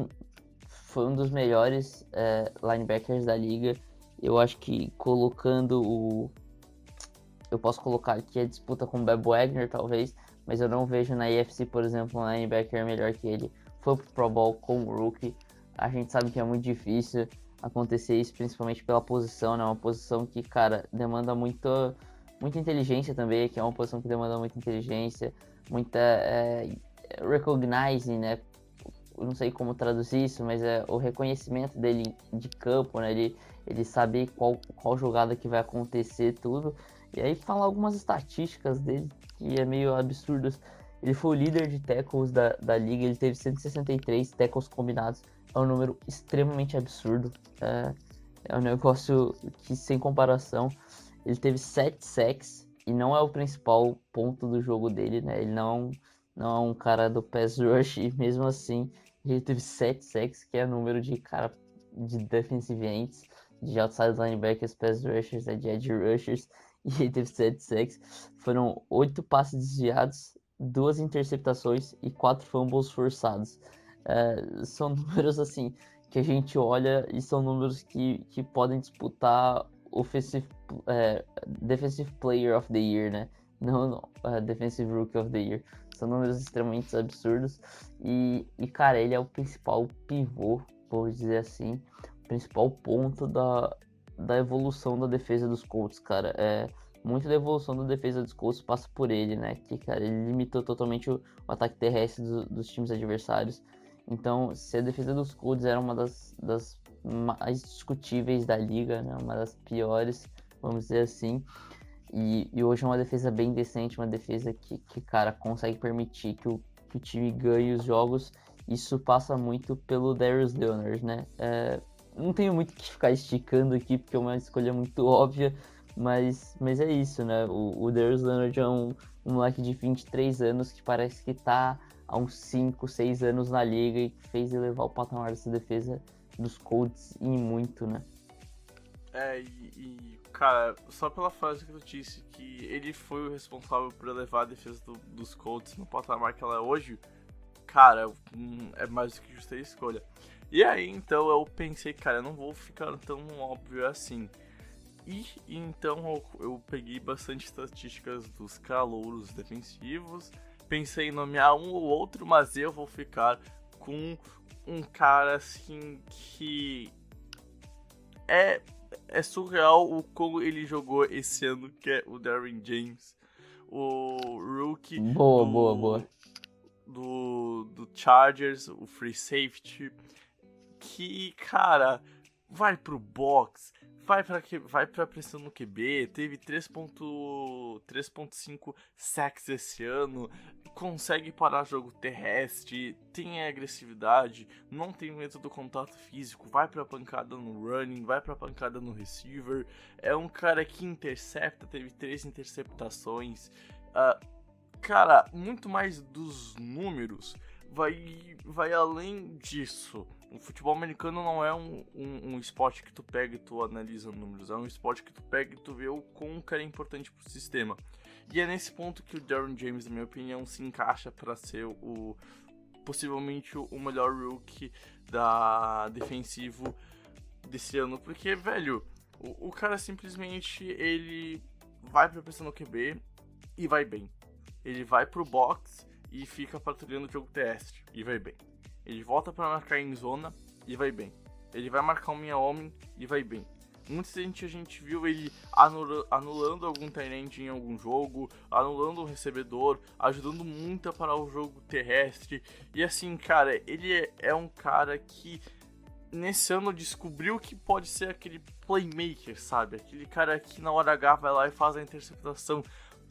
foi um dos melhores é, linebackers da liga. Eu acho que colocando o. Eu posso colocar aqui a disputa com o Beb Wagner, talvez, mas eu não vejo na IFC, por exemplo, um linebacker melhor que ele. foi pro Pro Bowl como rookie. A gente sabe que é muito difícil acontecer isso, principalmente pela posição, né? Uma posição que, cara, demanda muito, muita inteligência também, que é uma posição que demanda muita inteligência, muita é, recognizing, né? Eu não sei como traduzir isso, mas é o reconhecimento dele de campo, né? Ele, ele saber qual, qual jogada que vai acontecer, tudo. E aí falar algumas estatísticas dele, que é meio absurdas. Ele foi o líder de tackles da, da liga, ele teve 163 tackles combinados. É um número extremamente absurdo. É, é um negócio que, sem comparação, ele teve 7 sacks e não é o principal ponto do jogo dele, né? Ele não, não é um cara do pass rush e mesmo assim ele teve 7 sacks, que é o número de cara de defensive ends, de outside linebackers, pass rushers, né? de edge rushers e ele teve 7 sacks. Foram 8 passes desviados, duas interceptações e 4 fumbles forçados. É, são números assim que a gente olha e são números que, que podem disputar offensive, é, Defensive Player of the Year, né? Não uh, Defensive Rookie of the Year. São números extremamente absurdos. E, e, cara, ele é o principal pivô, vou dizer assim, o principal ponto da, da evolução da defesa dos Colts, cara. É, muito da evolução da defesa dos Colts passa por ele, né? Que, cara, ele limitou totalmente o, o ataque terrestre do, dos times adversários. Então, se a defesa dos Colts era uma das, das mais discutíveis da liga, né? Uma das piores, vamos dizer assim. E, e hoje é uma defesa bem decente, uma defesa que, que cara, consegue permitir que o, que o time ganhe os jogos. Isso passa muito pelo Darius Leonard, né? É, não tenho muito que ficar esticando aqui, porque é uma escolha muito óbvia, mas, mas é isso, né? O, o Darius Leonard é um, um moleque de 23 anos que parece que tá há uns 5, 6 anos na liga e que fez elevar o patamar dessa defesa dos Colts e muito, né? É, e, e, cara, só pela frase que tu disse que ele foi o responsável por elevar a defesa do, dos Colts no patamar que ela é hoje, cara, hum, é mais do que justa a escolha. E aí, então, eu pensei, cara, eu não vou ficar tão óbvio assim. E então eu, eu peguei bastante estatísticas dos calouros defensivos, pensei em nomear um ou outro, mas eu vou ficar com um cara assim que é é surreal o como ele jogou esse ano, que é o Darren James, o rookie boa, do, boa, boa. Do, do Chargers, o free safety, que, cara, vai pro box, vai para vai para pressão no QB, teve 3.3.5 sacks esse ano, consegue parar jogo terrestre, tem agressividade, não tem medo do contato físico, vai para pancada no running, vai para pancada no receiver, é um cara que intercepta, teve três interceptações, uh, cara, muito mais dos números vai, vai além disso. O futebol americano não é um, um, um, esporte que tu pega e tu analisa números, é um esporte que tu pega e tu vê o quão cara é importante pro sistema. E é nesse ponto que o Darren James, na minha opinião, se encaixa para ser o possivelmente o melhor rookie da defensivo desse ano, porque velho, o, o cara simplesmente ele vai pra pressão no QB e vai bem. Ele vai pro box e fica patrulhando o jogo terrestre e vai bem. Ele volta para marcar em zona e vai bem. Ele vai marcar um minha homem e vai bem. Muita gente a gente viu ele anulando algum tenente em algum jogo, anulando um recebedor, ajudando muito a parar o jogo terrestre. E assim, cara, ele é, é um cara que nesse ano descobriu que pode ser aquele playmaker, sabe? Aquele cara que na hora H vai lá e faz a interceptação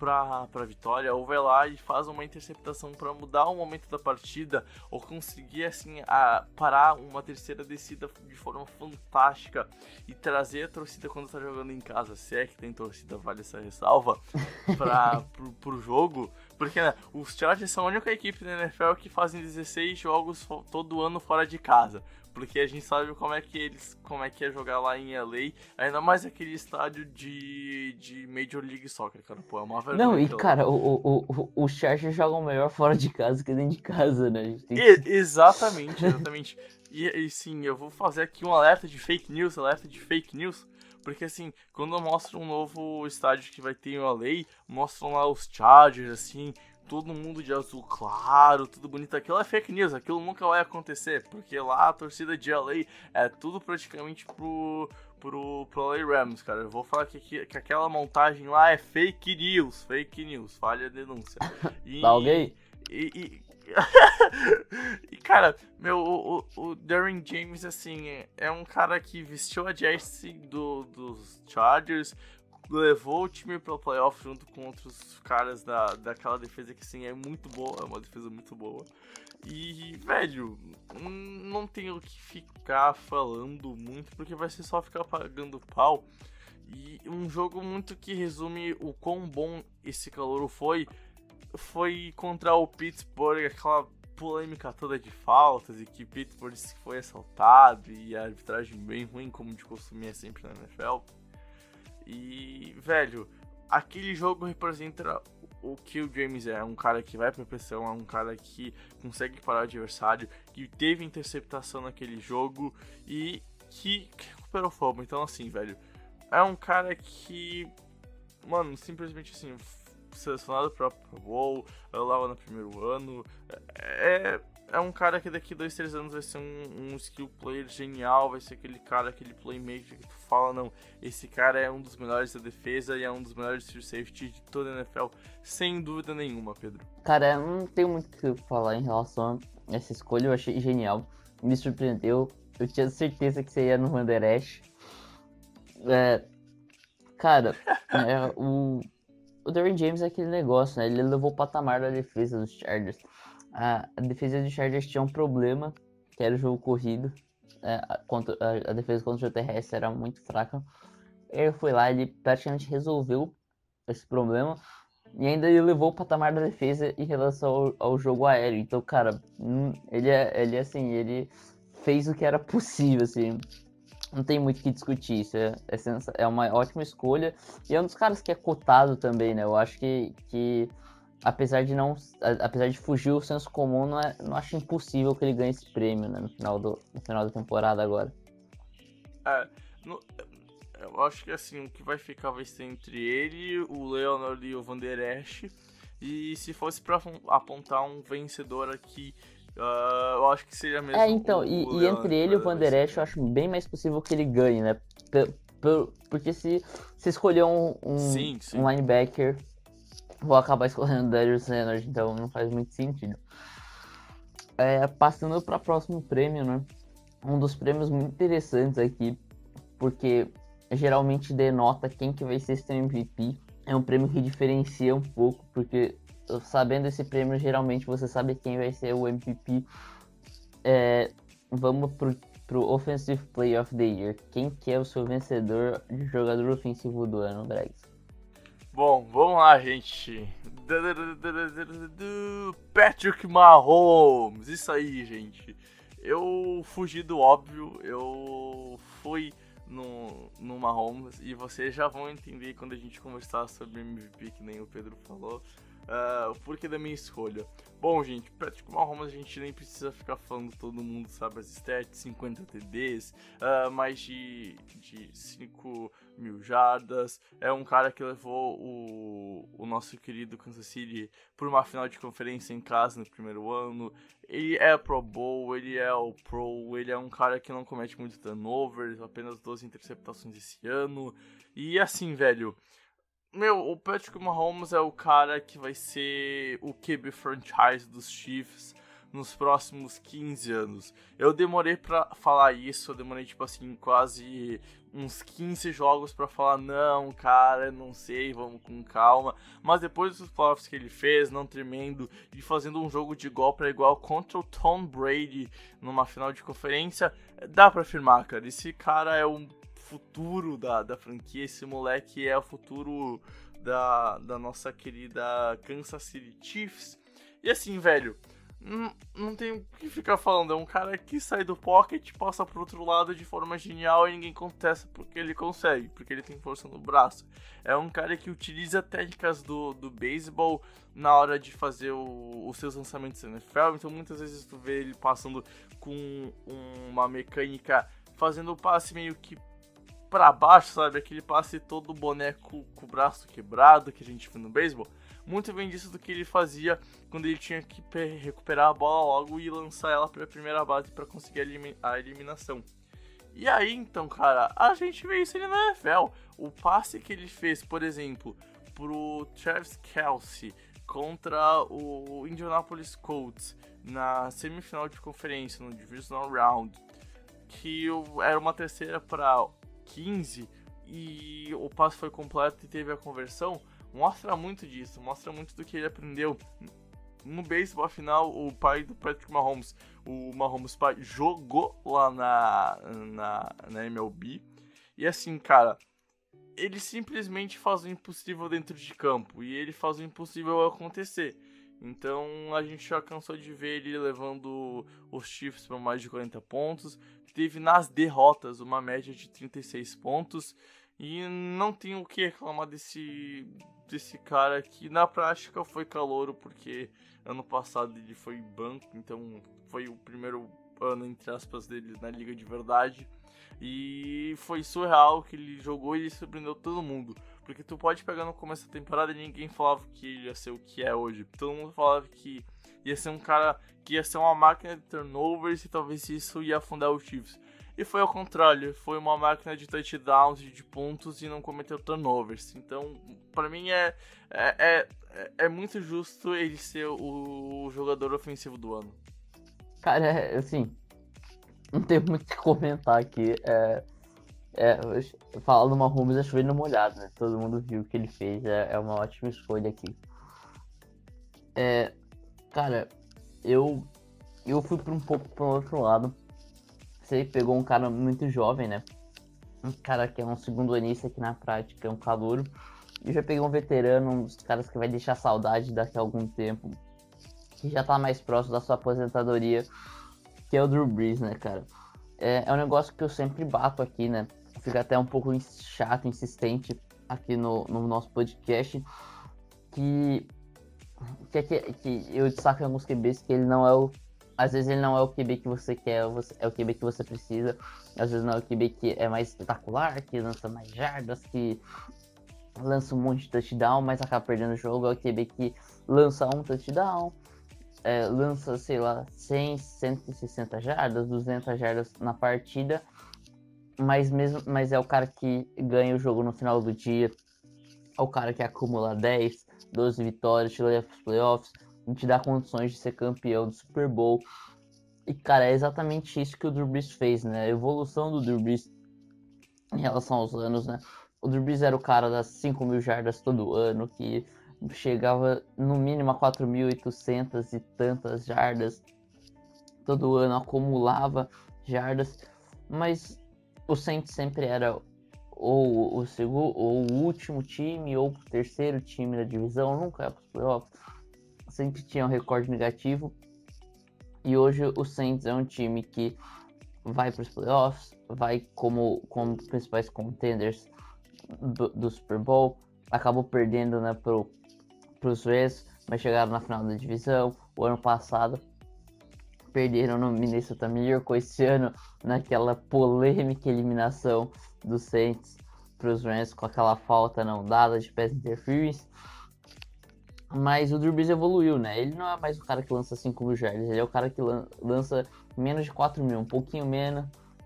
pra, pra vitória, ou vai lá e faz uma interceptação para mudar o momento da partida, ou conseguir assim a, parar uma terceira descida de forma fantástica e trazer a torcida quando tá jogando em casa, se é que tem torcida, vale essa ressalva, pro, pro jogo, porque né, os Chargers são a única equipe da NFL que fazem 16 jogos todo ano fora de casa porque a gente sabe como é que eles como é que é jogar lá em LA, ainda mais aquele estádio de, de Major League Soccer, cara, pô, é uma vergonha. Não, e cara, o, o, o, o Chargers jogam melhor fora de casa que dentro de casa, né? Que... E, exatamente, exatamente. e, e sim, eu vou fazer aqui um alerta de fake news, alerta de fake news, porque assim, quando mostra um novo estádio que vai ter em LA, mostram lá os Chargers, assim, todo mundo de azul claro, tudo bonito. Aquilo é fake news, aquilo nunca vai acontecer, porque lá a torcida de LA é tudo praticamente pro, pro, pro LA Rams, cara. Eu vou falar que, que, que aquela montagem lá é fake news, fake news, falha a denúncia. E, tá alguém? E, e, e, cara, meu, o, o Darren James, assim, é, um cara que vestiu a jersey do, dos Chargers, levou o time pro playoff junto com outros caras da, daquela defesa que, assim, é muito boa, é uma defesa muito boa. E, velho, não tenho o que ficar falando muito, porque vai ser só ficar pagando pau. E um jogo muito que resume o quão bom esse calor foi foi contra o Pittsburgh, aquela polêmica toda de faltas e que Pittsburgh foi assaltado e a arbitragem bem ruim, como de costume é sempre na NFL. E, velho, aquele jogo representa o que o James é, um cara que vai pra pressão, é um cara que consegue parar o adversário, que teve interceptação naquele jogo e que, que recuperou fogo. Então, assim, velho, é um cara que, mano, simplesmente assim, selecionado para Pro Bowl, lá no primeiro ano. É, é um cara que daqui dois, três anos vai ser um, um, skill player genial, vai ser aquele cara, aquele playmaker que tu fala, não, esse cara é um dos melhores da defesa e é um dos melhores free safety de toda a NFL, sem dúvida nenhuma, Pedro. Cara, eu não tenho muito o que falar em relação a essa escolha, eu achei genial, me surpreendeu, eu tinha certeza que você ia no Wanderers. É, cara, é, o, o Derwin James é aquele negócio, né? Ele levou o patamar da defesa dos Chargers. A, a defesa dos Chargers tinha um problema, que era o jogo corrido. É, a, contra, a, a, defesa contra o terrestre era muito fraca. Ele foi lá, ele praticamente resolveu esse problema. E ainda ele levou o patamar da defesa em relação ao, ao jogo aéreo. Então, cara, hum, ele é, ele é assim, ele fez o que era possível, assim não tem muito o que discutir. Isso é, é, é, uma ótima escolha. E é um dos caras que é cotado também, né? Eu acho que, que apesar de não. Apesar de fugir o senso comum, não, é, não acho impossível que ele ganhe esse prêmio né, no, final do, no final da temporada agora. É, no, eu acho que assim, o que vai ficar vai ser entre ele, o Leonard e o Van Der Esch. E se fosse para apontar um vencedor aqui Uh, eu acho que seria mesmo. É, então, e, e, entre ele e o Van Der Esch, eu acho bem mais possível que ele ganhe, né? P porque se, se escolher um, um, sim, sim. um linebacker, vou acabar escolhendo o Darius Leonard, então não faz muito sentido. É, passando para o próximo prêmio, né? Um dos prêmios muito interessantes aqui, porque geralmente denota quem que vai ser seu MVP. É um prêmio que diferencia um pouco, porque sabendo esse prêmio, geralmente você sabe quem vai ser o MVP. É, vamos pro, pro Offensive Player of the Year. Quem que é o seu vencedor de jogador ofensivo do ano, Greg? Bom, vamos lá, gente. Patrick Mahomes. Isso aí, gente. Eu fugi do óbvio. Eu fui no, no Mahomes. E vocês já vão entender quando a gente conversar sobre MVP, que nem o Pedro falou. Uh, o porquê da minha escolha. Bom, gente, Patrick Mahomes a gente nem precisa ficar falando, todo mundo sabe as stats, 50 TDs, uh, mais de, de 5 mil jardas. É um cara que levou o, o nosso querido Kansas City por uma final de conferência em casa no primeiro ano. Ele é Pro Bowl, ele é o Pro, ele é um cara que não comete muito turnovers, apenas 12 interceptações esse ano. E assim, velho, meu, o Patrick Mahomes é o cara que vai ser o QB franchise dos Chiefs nos próximos 15 anos. Eu demorei para falar isso, eu demorei tipo assim quase uns 15 jogos para falar não, cara, não sei, vamos com calma. Mas depois dos playoffs que ele fez, não tremendo e fazendo um jogo de igual para igual contra o Tom Brady numa final de conferência, dá para afirmar, cara, esse cara é um futuro da, da franquia, esse moleque é o futuro da, da nossa querida Kansas City Chiefs. E assim, velho, não, tem o que ficar falando. É um cara que sai do pocket, passa pro outro lado de forma genial e ninguém contesta porque ele consegue, porque ele tem força no braço. É um cara que utiliza técnicas do, do beisebol na hora de fazer o, os seus lançamentos na NFL. Então muitas vezes tu vê ele passando com uma mecânica, fazendo o passe meio que para baixo, sabe? Aquele passe todo boneco com o braço quebrado que a gente viu no beisebol. Muito bem disso do que ele fazia quando ele tinha que recuperar a bola logo e lançar ela para a primeira base para conseguir a eliminação. E aí, então, cara, a gente vê isso ali na NFL. O passe que ele fez, por exemplo, pro Travis Kelsey contra o Indianapolis Colts na semifinal de conferência, no Divisional Round, que era uma terceira para 15 e o passe foi completo e teve a conversão, mostra muito disso, mostra muito do que ele aprendeu. No beisebol, afinal, o pai do Patrick Mahomes, o Mahomes pai, jogou lá na, na, na MLB. E assim, cara, ele simplesmente faz o impossível dentro de campo e ele faz o impossível acontecer. Então a gente já cansou de ver ele levando os Chiefs para mais de 40 pontos. Teve nas derrotas uma média de 36 pontos. E não tenho o que reclamar desse, desse cara que na prática foi calouro, porque ano passado ele foi banco, então foi o primeiro ano, entre aspas, dele na liga de verdade. E foi surreal que ele jogou e ele surpreendeu todo mundo. Porque tu pode pegar no começo da temporada e ninguém falava que ele ia ser o que é hoje. Todo mundo falava que ia ser um cara que ia ser uma máquina de turnovers e talvez isso ia afundar o Chiefs. E foi ao contrário, foi uma máquina de touchdowns e de pontos e não cometeu turnovers. Então, para mim é, é, é, é, muito justo ele ser o jogador ofensivo do ano. Cara, é, assim, não tem muito o que comentar aqui. É, é, falar do Mahomes é chovendo molhado, né? Todo mundo viu o que ele fez, é, é uma ótima escolha aqui. É, cara, eu, eu fui para um pouco para outro lado você pegou um cara muito jovem, né? Um cara que é um segundo anista aqui na prática, é um calouro. E já peguei um veterano, um dos caras que vai deixar saudade daqui a algum tempo, que já tá mais próximo da sua aposentadoria, que é o Drew Brees, né, cara? É, é um negócio que eu sempre bato aqui, né? Fica até um pouco chato, insistente aqui no, no nosso podcast, que, que, que, que eu destaco em alguns QBs que ele não é o às vezes ele não é o QB que você quer, é o QB que você precisa. Às vezes não é o QB que é mais espetacular, que lança mais jardas, que lança um monte de touchdown, mas acaba perdendo o jogo. É o QB que lança um touchdown, é, lança, sei lá, 100, 160 jardas, 200 jardas na partida, mas, mesmo, mas é o cara que ganha o jogo no final do dia. É o cara que acumula 10, 12 vitórias, te leva para os playoffs te dá condições de ser campeão do Super Bowl. E, cara, é exatamente isso que o Brees fez, né? A evolução do Brees em relação aos anos, né? O Brees era o cara das 5 mil jardas todo ano, que chegava no mínimo a 4.800 e tantas jardas todo ano, acumulava jardas, mas o Saints sempre era ou o segundo, ou o último time, ou o terceiro time da divisão, nunca ia para os playoffs sempre tinha um recorde negativo. E hoje o Saints é um time que vai para os playoffs, vai como, como principais contenders do, do Super Bowl, acabou perdendo né, para os Reds, mas chegaram na final da divisão. O ano passado perderam no Minnesota Miracle, esse ano naquela polêmica eliminação do Saints para os Rams com aquela falta não dada de pass interference. Mas o Drew Brees evoluiu, né? Ele não é mais o cara que lança 5 mil jardas, ele é o cara que lança menos de 4 mil, um pouquinho menos,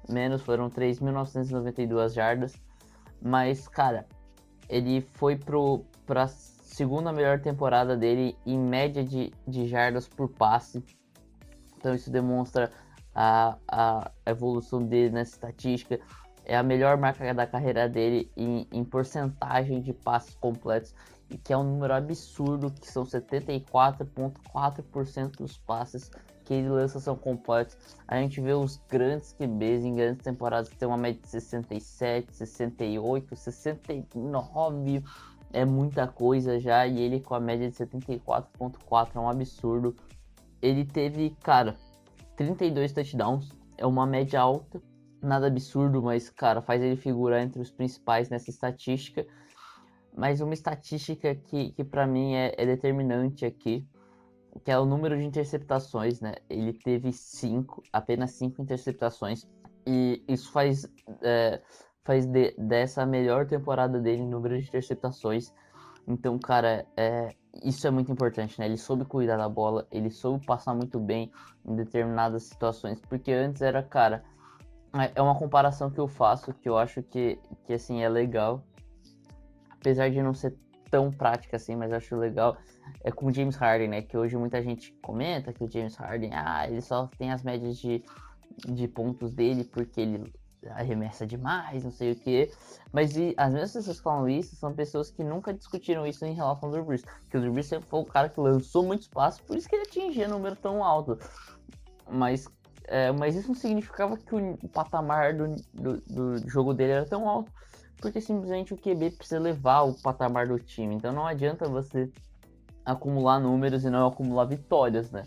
menos foram 3.992 jardas. Mas, cara, ele foi pro, pra segunda melhor temporada dele em média de, de jardas por passe. Então isso demonstra a, a evolução dele nessa estatística. É a melhor marca da carreira dele em, em porcentagem de passes completos que é um número absurdo, que são 74,4% dos passes que ele lança são completos. A gente vê os grandes QBs em grandes temporadas que tem uma média de 67, 68, 69, é muita coisa já, e ele com a média de 74,4 é um absurdo. Ele teve, cara, 32 touchdowns, é uma média alta, nada absurdo, mas, cara, faz ele figurar entre os principais nessa estatística. Mas uma estatística que, que para mim é, é, determinante aqui, que é o número de interceptações, né? Ele teve cinco, apenas cinco interceptações. E isso faz, é, faz de, dessa melhor temporada dele em número de interceptações. Então, cara, é, isso é muito importante, né? Ele soube cuidar da bola, ele soube passar muito bem em determinadas situações, porque antes era, cara, é, é uma comparação que eu faço que eu acho que, que assim, é legal, apesar de não ser tão prática assim, mas eu acho legal, é com o James Harden, né? Que hoje muita gente comenta que o James Harden, ah, ele só tem as médias de, de pontos dele porque ele arremessa demais, não sei o que. Mas e, as mesmas pessoas que falam isso são pessoas que nunca discutiram isso em relação ao Drew Brees. Porque o Drew Brees sempre foi o cara que lançou muito espaço, por isso que ele atingia um número tão alto. Mas, é, mas isso não significava que o, o patamar do, do, do, jogo dele era tão alto. Porque simplesmente o QB precisa levar o patamar do time. Então não adianta você acumular números e não acumular vitórias, né?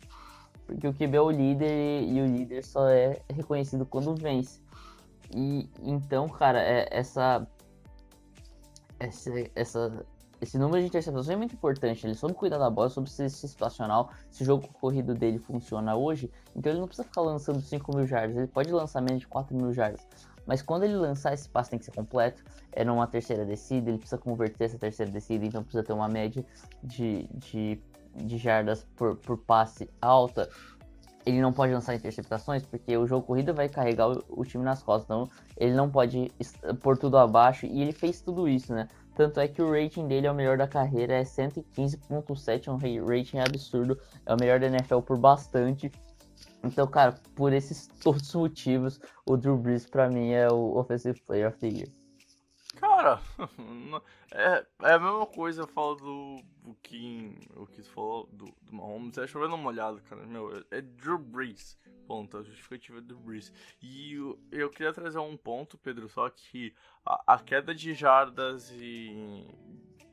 Porque o QB é o líder e, e o líder só é reconhecido quando vence. E então, cara, é, essa, essa, essa, esse número de interceptações é muito importante. Ele soube cuidar da bola, soube ser situacional. Se o jogo corrido dele funciona hoje, então ele não precisa ficar lançando 5 mil jardas. Ele pode lançar menos de 4 mil jardas. Mas quando ele lançar, esse passe tem que ser completo. É numa terceira descida, ele precisa converter essa terceira descida, então precisa ter uma média de, de, de jardas por, por passe alta ele não pode lançar interceptações porque o jogo corrido vai carregar o, o, time nas costas, então ele não pode pôr tudo abaixo e ele fez tudo isso, né? Tanto é que o rating dele é o melhor da carreira, é 115.7, um rating absurdo, é o melhor da NFL por bastante. Então, cara, por esses todos os motivos, o Drew Brees pra mim é o Offensive Player of the Year. Cara, é, é a mesma coisa, eu falo do o que o que falou do, do Mahomes, é chovendo uma olhada, cara, meu, é, é Drew Brees, ponto, a justificativa é Drew Brees. E eu, eu queria trazer um ponto, Pedro, só que a, a queda de jardas e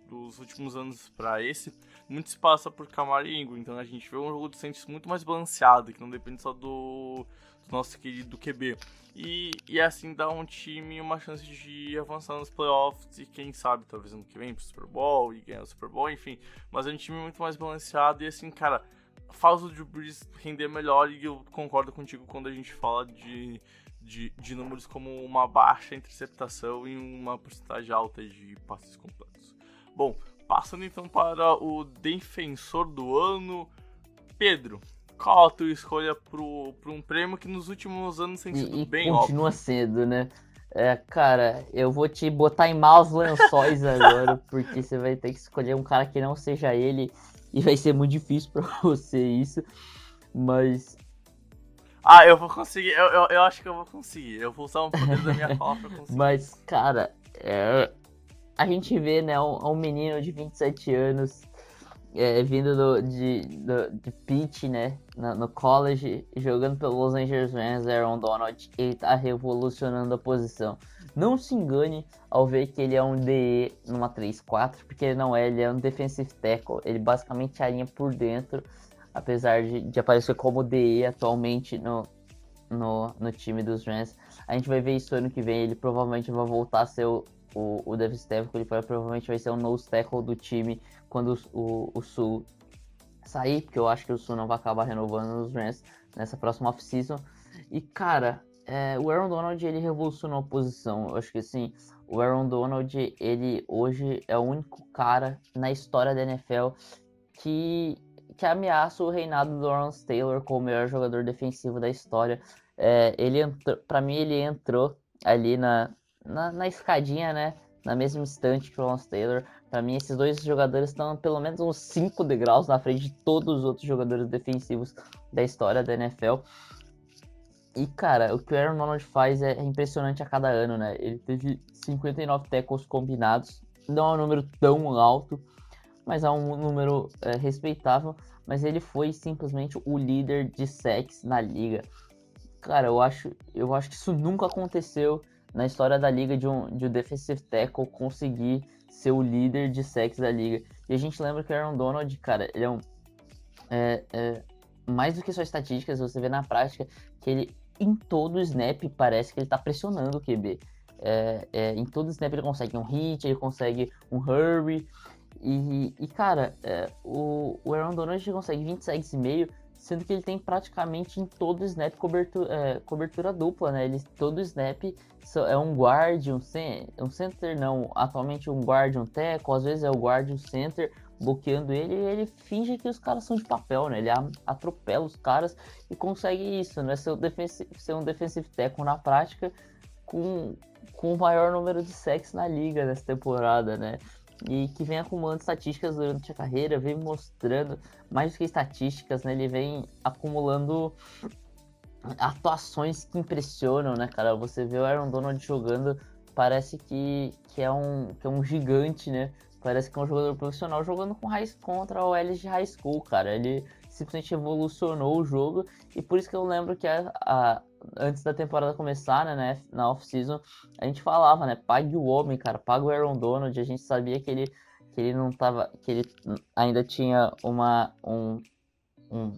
dos últimos anos para esse, muito se passa por Camaringo, então a gente vê um jogo do Saints muito mais balanceado, que não depende só do, do nosso querido QB. E, e assim dá um time uma chance de avançar nos playoffs e quem sabe talvez ano que vem pro Super Bowl e ganhar o Super Bowl, enfim. Mas é um time muito mais balanceado e assim, cara, faz o Drew Brees render melhor e eu concordo contigo quando a gente fala de, de, de números como uma baixa interceptação e uma porcentagem alta de passes completos. Bom, passando então para o defensor do ano, Pedro. Qual a tua escolha para um prêmio que nos últimos anos tem sido e, bem continua óbvio? sendo, né? É, cara, eu vou te botar em maus lençóis agora, porque você vai ter que escolher um cara que não seja ele, e vai ser muito difícil para você isso, mas... Ah, eu vou conseguir, eu, eu, eu, acho que eu vou conseguir, eu vou usar um poder da minha fala pra conseguir. Mas, cara, é, a gente vê, né, um, um menino de 27 anos é, vindo do, de, do, de Pitt, né, no, no, college, jogando pelo Los Angeles Rams, Aaron Donald, ele tá revolucionando a posição. Não se engane ao ver que ele é um DE numa 3-4, porque ele não é, ele é um defensive tackle, ele basicamente alinha por dentro, apesar de, de aparecer como DE atualmente no, no, no time dos Rams. A gente vai ver isso ano que vem, ele provavelmente vai voltar a ser o, o, o Davis ele provavelmente vai ser o nose tackle do time quando o, o, Sul sair, porque eu acho que o Sul não vai acabar renovando os Rams nessa próxima off-season. E, cara, é, o Aaron Donald, ele revolucionou a posição. Eu acho que, assim, o Aaron Donald, ele hoje é o único cara na história da NFL que, que ameaça o reinado do Lawrence Taylor como o melhor jogador defensivo da história. É, ele para mim, ele entrou ali na, na, na escadinha, né? Na mesma instante que o Lance Taylor. Para mim, esses dois jogadores estão pelo menos uns 5 degraus na frente de todos os outros jogadores defensivos da história da NFL. E, cara, o que o Aaron Donald faz é impressionante a cada ano, né? Ele teve 59 tackles combinados. Não é um número tão alto, mas é um número é, respeitável. Mas ele foi simplesmente o líder de sacks na liga. Cara, eu acho, eu acho que isso nunca aconteceu na história da liga de um, de um defensive tackle conseguir ser o líder de sacks da liga. E a gente lembra que o Aaron Donald, cara, ele é um. É, é, mais do que só estatísticas, você vê na prática que ele, em todo snap, parece que ele tá pressionando o QB. É, é, em todo snap ele consegue um hit, ele consegue um hurry. E, e cara, é, o, o Aaron Donald consegue 20 sacks e meio sendo que ele tem praticamente em todo snap cobertura, é, cobertura dupla, né? Ele, todo snap é um guard, um, um center, não, atualmente um guard, um tackle, às vezes é o guard, um center, bloqueando ele e ele finge que os caras são de papel, né? Ele atropela os caras e consegue isso, né? Ser, ser um defensive tackle na prática com, com o maior número de sacks na liga nessa temporada, né? E que vem acumulando estatísticas durante a carreira, vem mostrando mais do que estatísticas, né? Ele vem acumulando atuações que impressionam, né, cara? Você vê o Aaron Donald jogando, parece que, que, é, um, que é um gigante, né? Parece que é um jogador profissional jogando com high, contra o L de high school, cara. Ele simplesmente evolucionou o jogo e por isso que eu lembro que a, a antes da temporada começar, né, na off-season, a gente falava, né, pague o homem, cara, pague o Aaron Donald, a gente sabia que ele, que ele não tava, que ele ainda tinha uma, um, um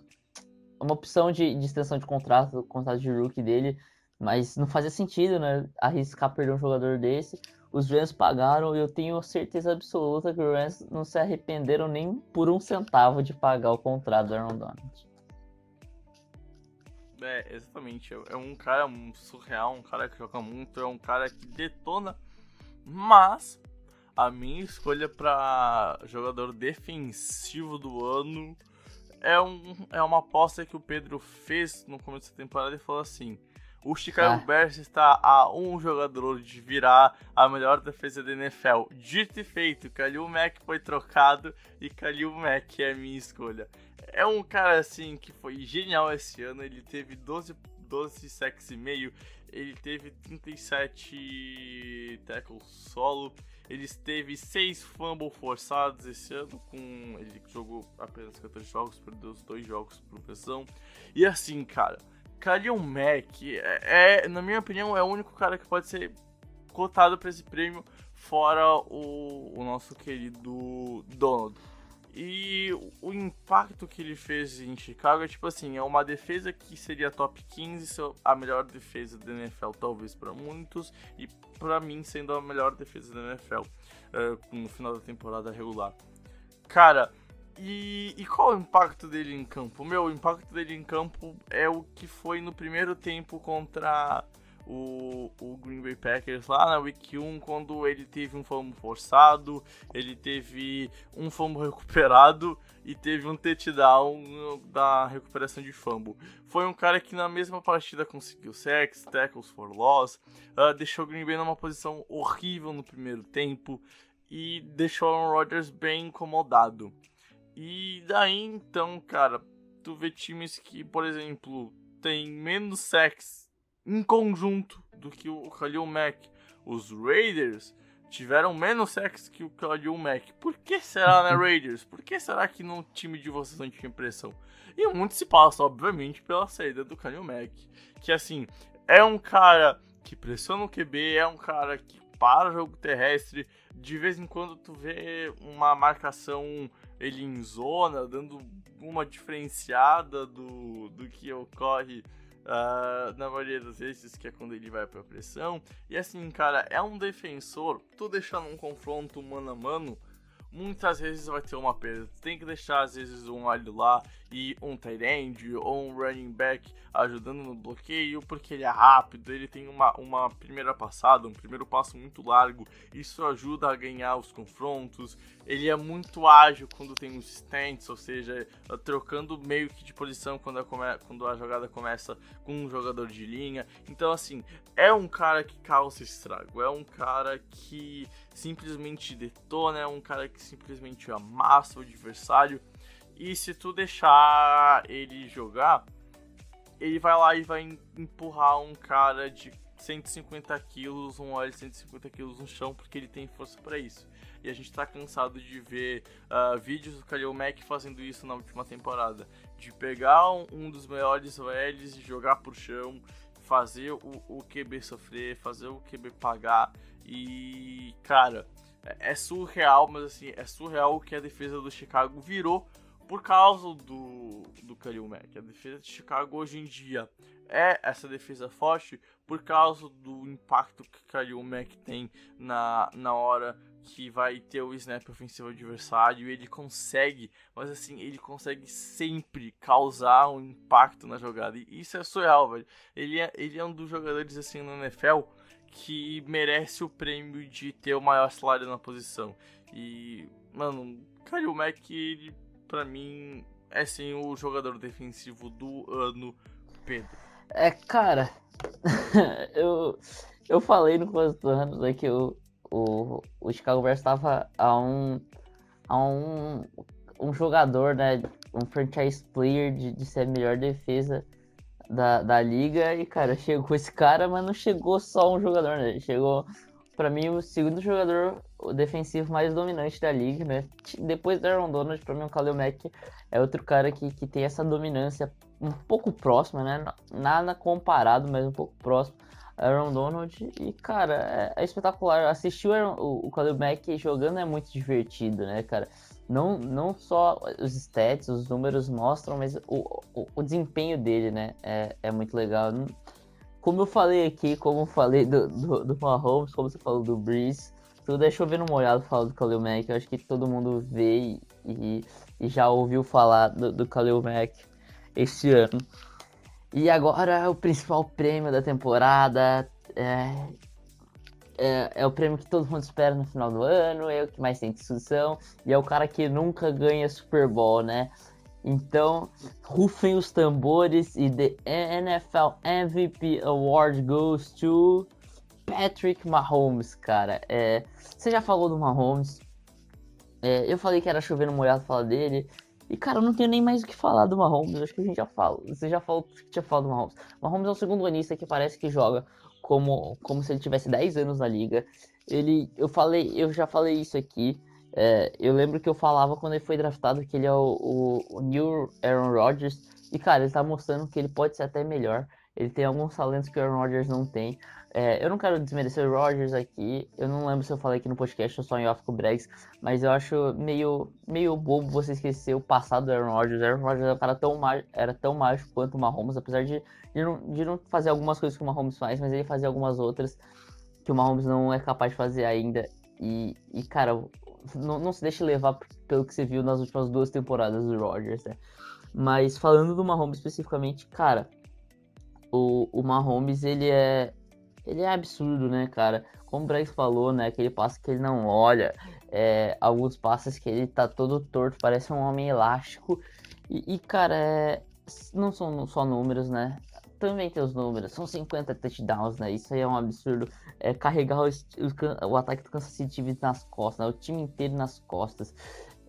uma opção de, de extensão de contrato, contrato de rookie dele, mas não fazia sentido, né, arriscar perder um jogador desse. Os Rams pagaram e eu tenho certeza absoluta que os Rams não se arrependeram nem por um centavo de pagar o contrato do Aaron Donald. É, exatamente. É um cara surreal, um cara que joga muito, é um cara que detona. Mas a minha escolha para jogador defensivo do ano é, um, é uma aposta que o Pedro fez no começo da temporada e falou assim: o Chicago ah. Bears está a um jogador de virar a melhor defesa da NFL. Dito e feito, Kalil Mack foi trocado e Kalil Mack é a minha escolha. É um cara assim que foi genial esse ano, ele teve 12, 12 sacks e meio, ele teve 37 tackles solo, ele teve 6 fumbles forçados esse ano, com ele jogou apenas 14 jogos, perdeu os 2 jogos por pressão. E assim, cara, Kalil Mack é, é, na minha opinião, é o único cara que pode ser cotado para esse prêmio, fora o, o nosso querido Donald. E o impacto que ele fez em Chicago é tipo assim, é uma defesa que seria top 15, a melhor defesa da NFL talvez para muitos e para mim sendo a melhor defesa da NFL uh, eh, no final da temporada regular. Cara, e, e, qual o impacto dele em campo? Meu, o impacto dele em campo é o que foi no primeiro tempo contra o, o Green Bay Packers lá na Week 1, quando ele teve um fumble forçado, ele teve um fumble recuperado e teve um touchdown da recuperação de fumble. Foi um cara que na mesma partida conseguiu sacks, tackles for loss, uh, deixou o Green Bay numa posição horrível no primeiro tempo e deixou o Aaron Rodgers bem incomodado. E daí então, cara, tu vê times que, por exemplo, tem menos sacks em conjunto do que o Khalil Mack. Os Raiders tiveram menos sacks que o Khalil Mack. Por que será, né, Raiders? Por que será que no time de vocês não tinha impressão? E muito se passa, obviamente, pela saída do Khalil Mack. Que, assim, é um cara que pressiona o QB, é um cara que para o jogo terrestre. De vez em quando tu vê uma marcação ele em zona, dando uma diferenciada do, do que ocorre uh, na maioria das vezes, que é quando ele vai pra pressão. E assim, cara, é um defensor, tu deixar num confronto mano a mano, muitas vezes vai ter uma perda. Tu tem que deixar, às vezes, um alho lá e um tight end ou um running back ajudando no bloqueio, porque ele é rápido, ele tem uma, uma primeira passada, um primeiro passo muito largo, isso ajuda a ganhar os confrontos. Ele é muito ágil quando tem os stance, ou seja, trocando meio que de posição quando a, quando a jogada começa com um jogador de linha. Então, assim, é um cara que causa estrago, é um cara que simplesmente detona, é um cara que simplesmente amassa o adversário. E se tu deixar ele jogar, ele vai lá e vai empurrar um cara de 150 quilos, um óleo de 150 quilos no chão, porque ele tem força para isso. E a gente tá cansado de ver uh, vídeos do Khalil Mack fazendo isso na última temporada. De pegar um, um dos melhores OLs e jogar pro chão, fazer o, o QB sofrer, fazer o QB pagar. E, cara, é, é surreal, mas assim, é surreal o que a defesa do Chicago virou por causa do, do Khalil Mack. A defesa de Chicago hoje em dia é essa defesa forte por causa do impacto que Khalil Mack tem na, na hora que vai ter o snap ofensivo adversário ele consegue, mas assim, ele consegue sempre causar um impacto na jogada. E isso é surreal, velho. Ele é, ele é um dos jogadores assim no NFL que merece o prêmio de ter o maior salário na posição. E, mano, Kalil Mack, ele, pra mim, é sim o jogador defensivo do ano, Pedro. É, cara, eu, eu falei no começo do ano né, que o, o, o Chicago Bears estava a um, a um, um jogador, né, um franchise player de, de ser a melhor defesa da, da liga. E, cara, chegou esse cara, mas não chegou só um jogador, né? Chegou, para mim, o segundo jogador defensivo mais dominante da liga, né? Depois do Aaron Donald, pra mim, o Khalil Mack é outro cara que, que tem essa dominância um pouco próxima, né? Nada comparado, mas um pouco próximo. Aaron Donald e, cara, é, é espetacular. Assistir o, Aaron, o, o Mack jogando é muito divertido, né, cara? Não, não só os stats, os números mostram, mas o, o, o desempenho dele, né, é, é muito legal. Como eu falei aqui, como eu falei do, do, do Mahomes, como você falou do Breeze, tudo é chovendo molhado falar do Khalil Mack. Eu acho que todo mundo vê e, e já ouviu falar do, do Khalil Mack este ano. E agora o principal prêmio da temporada é, é, é, o prêmio que todo mundo espera no final do ano, é o que mais tem discussão, e é o cara que nunca ganha Super Bowl, né? Então, rufem os tambores e the NFL MVP Award goes to Patrick Mahomes, cara. É, você já falou do Mahomes. É, eu falei que era chovendo molhado falar dele. E, cara, eu não tenho nem mais o que falar do Mahomes. Acho que a gente já falou. Você já falou que tinha falado do Mahomes. Mahomes é o segundo anista que parece que joga como, como se ele tivesse 10 anos na liga. Ele, eu falei, eu já falei isso aqui. É, eu lembro que eu falava quando ele foi draftado que ele é o, o, o New Aaron Rodgers. E, cara, ele tá mostrando que ele pode ser até melhor. Ele tem alguns talentos que o Aaron Rodgers não tem. É, eu não quero desmerecer o Rogers aqui. Eu não lembro se eu falei aqui no podcast ou só em off com o Bregs, mas eu acho meio, meio bobo você esquecer o passado do Aaron Rodgers. O Aaron Rodgers era, um cara tão era tão mágico quanto o Mahomes, apesar de, de, não, de não fazer algumas coisas que o Mahomes faz, mas ele fazia algumas outras que o Mahomes não é capaz de fazer ainda. E, e cara, não, não se deixe levar pelo que você viu nas últimas duas temporadas do Rodgers, né? Mas falando do Mahomes especificamente, cara, o, o Mahomes, ele é, ele é absurdo, né, cara? Como o Brex falou, né? Aquele passe que ele não olha, é, alguns passes que ele tá todo torto, parece um homem elástico. E, e cara, é, não são só números, né? Também tem os números, são 50 touchdowns, né? Isso aí é um absurdo. É carregar o, o, o ataque do Kansas City nas costas, né? o time inteiro nas costas.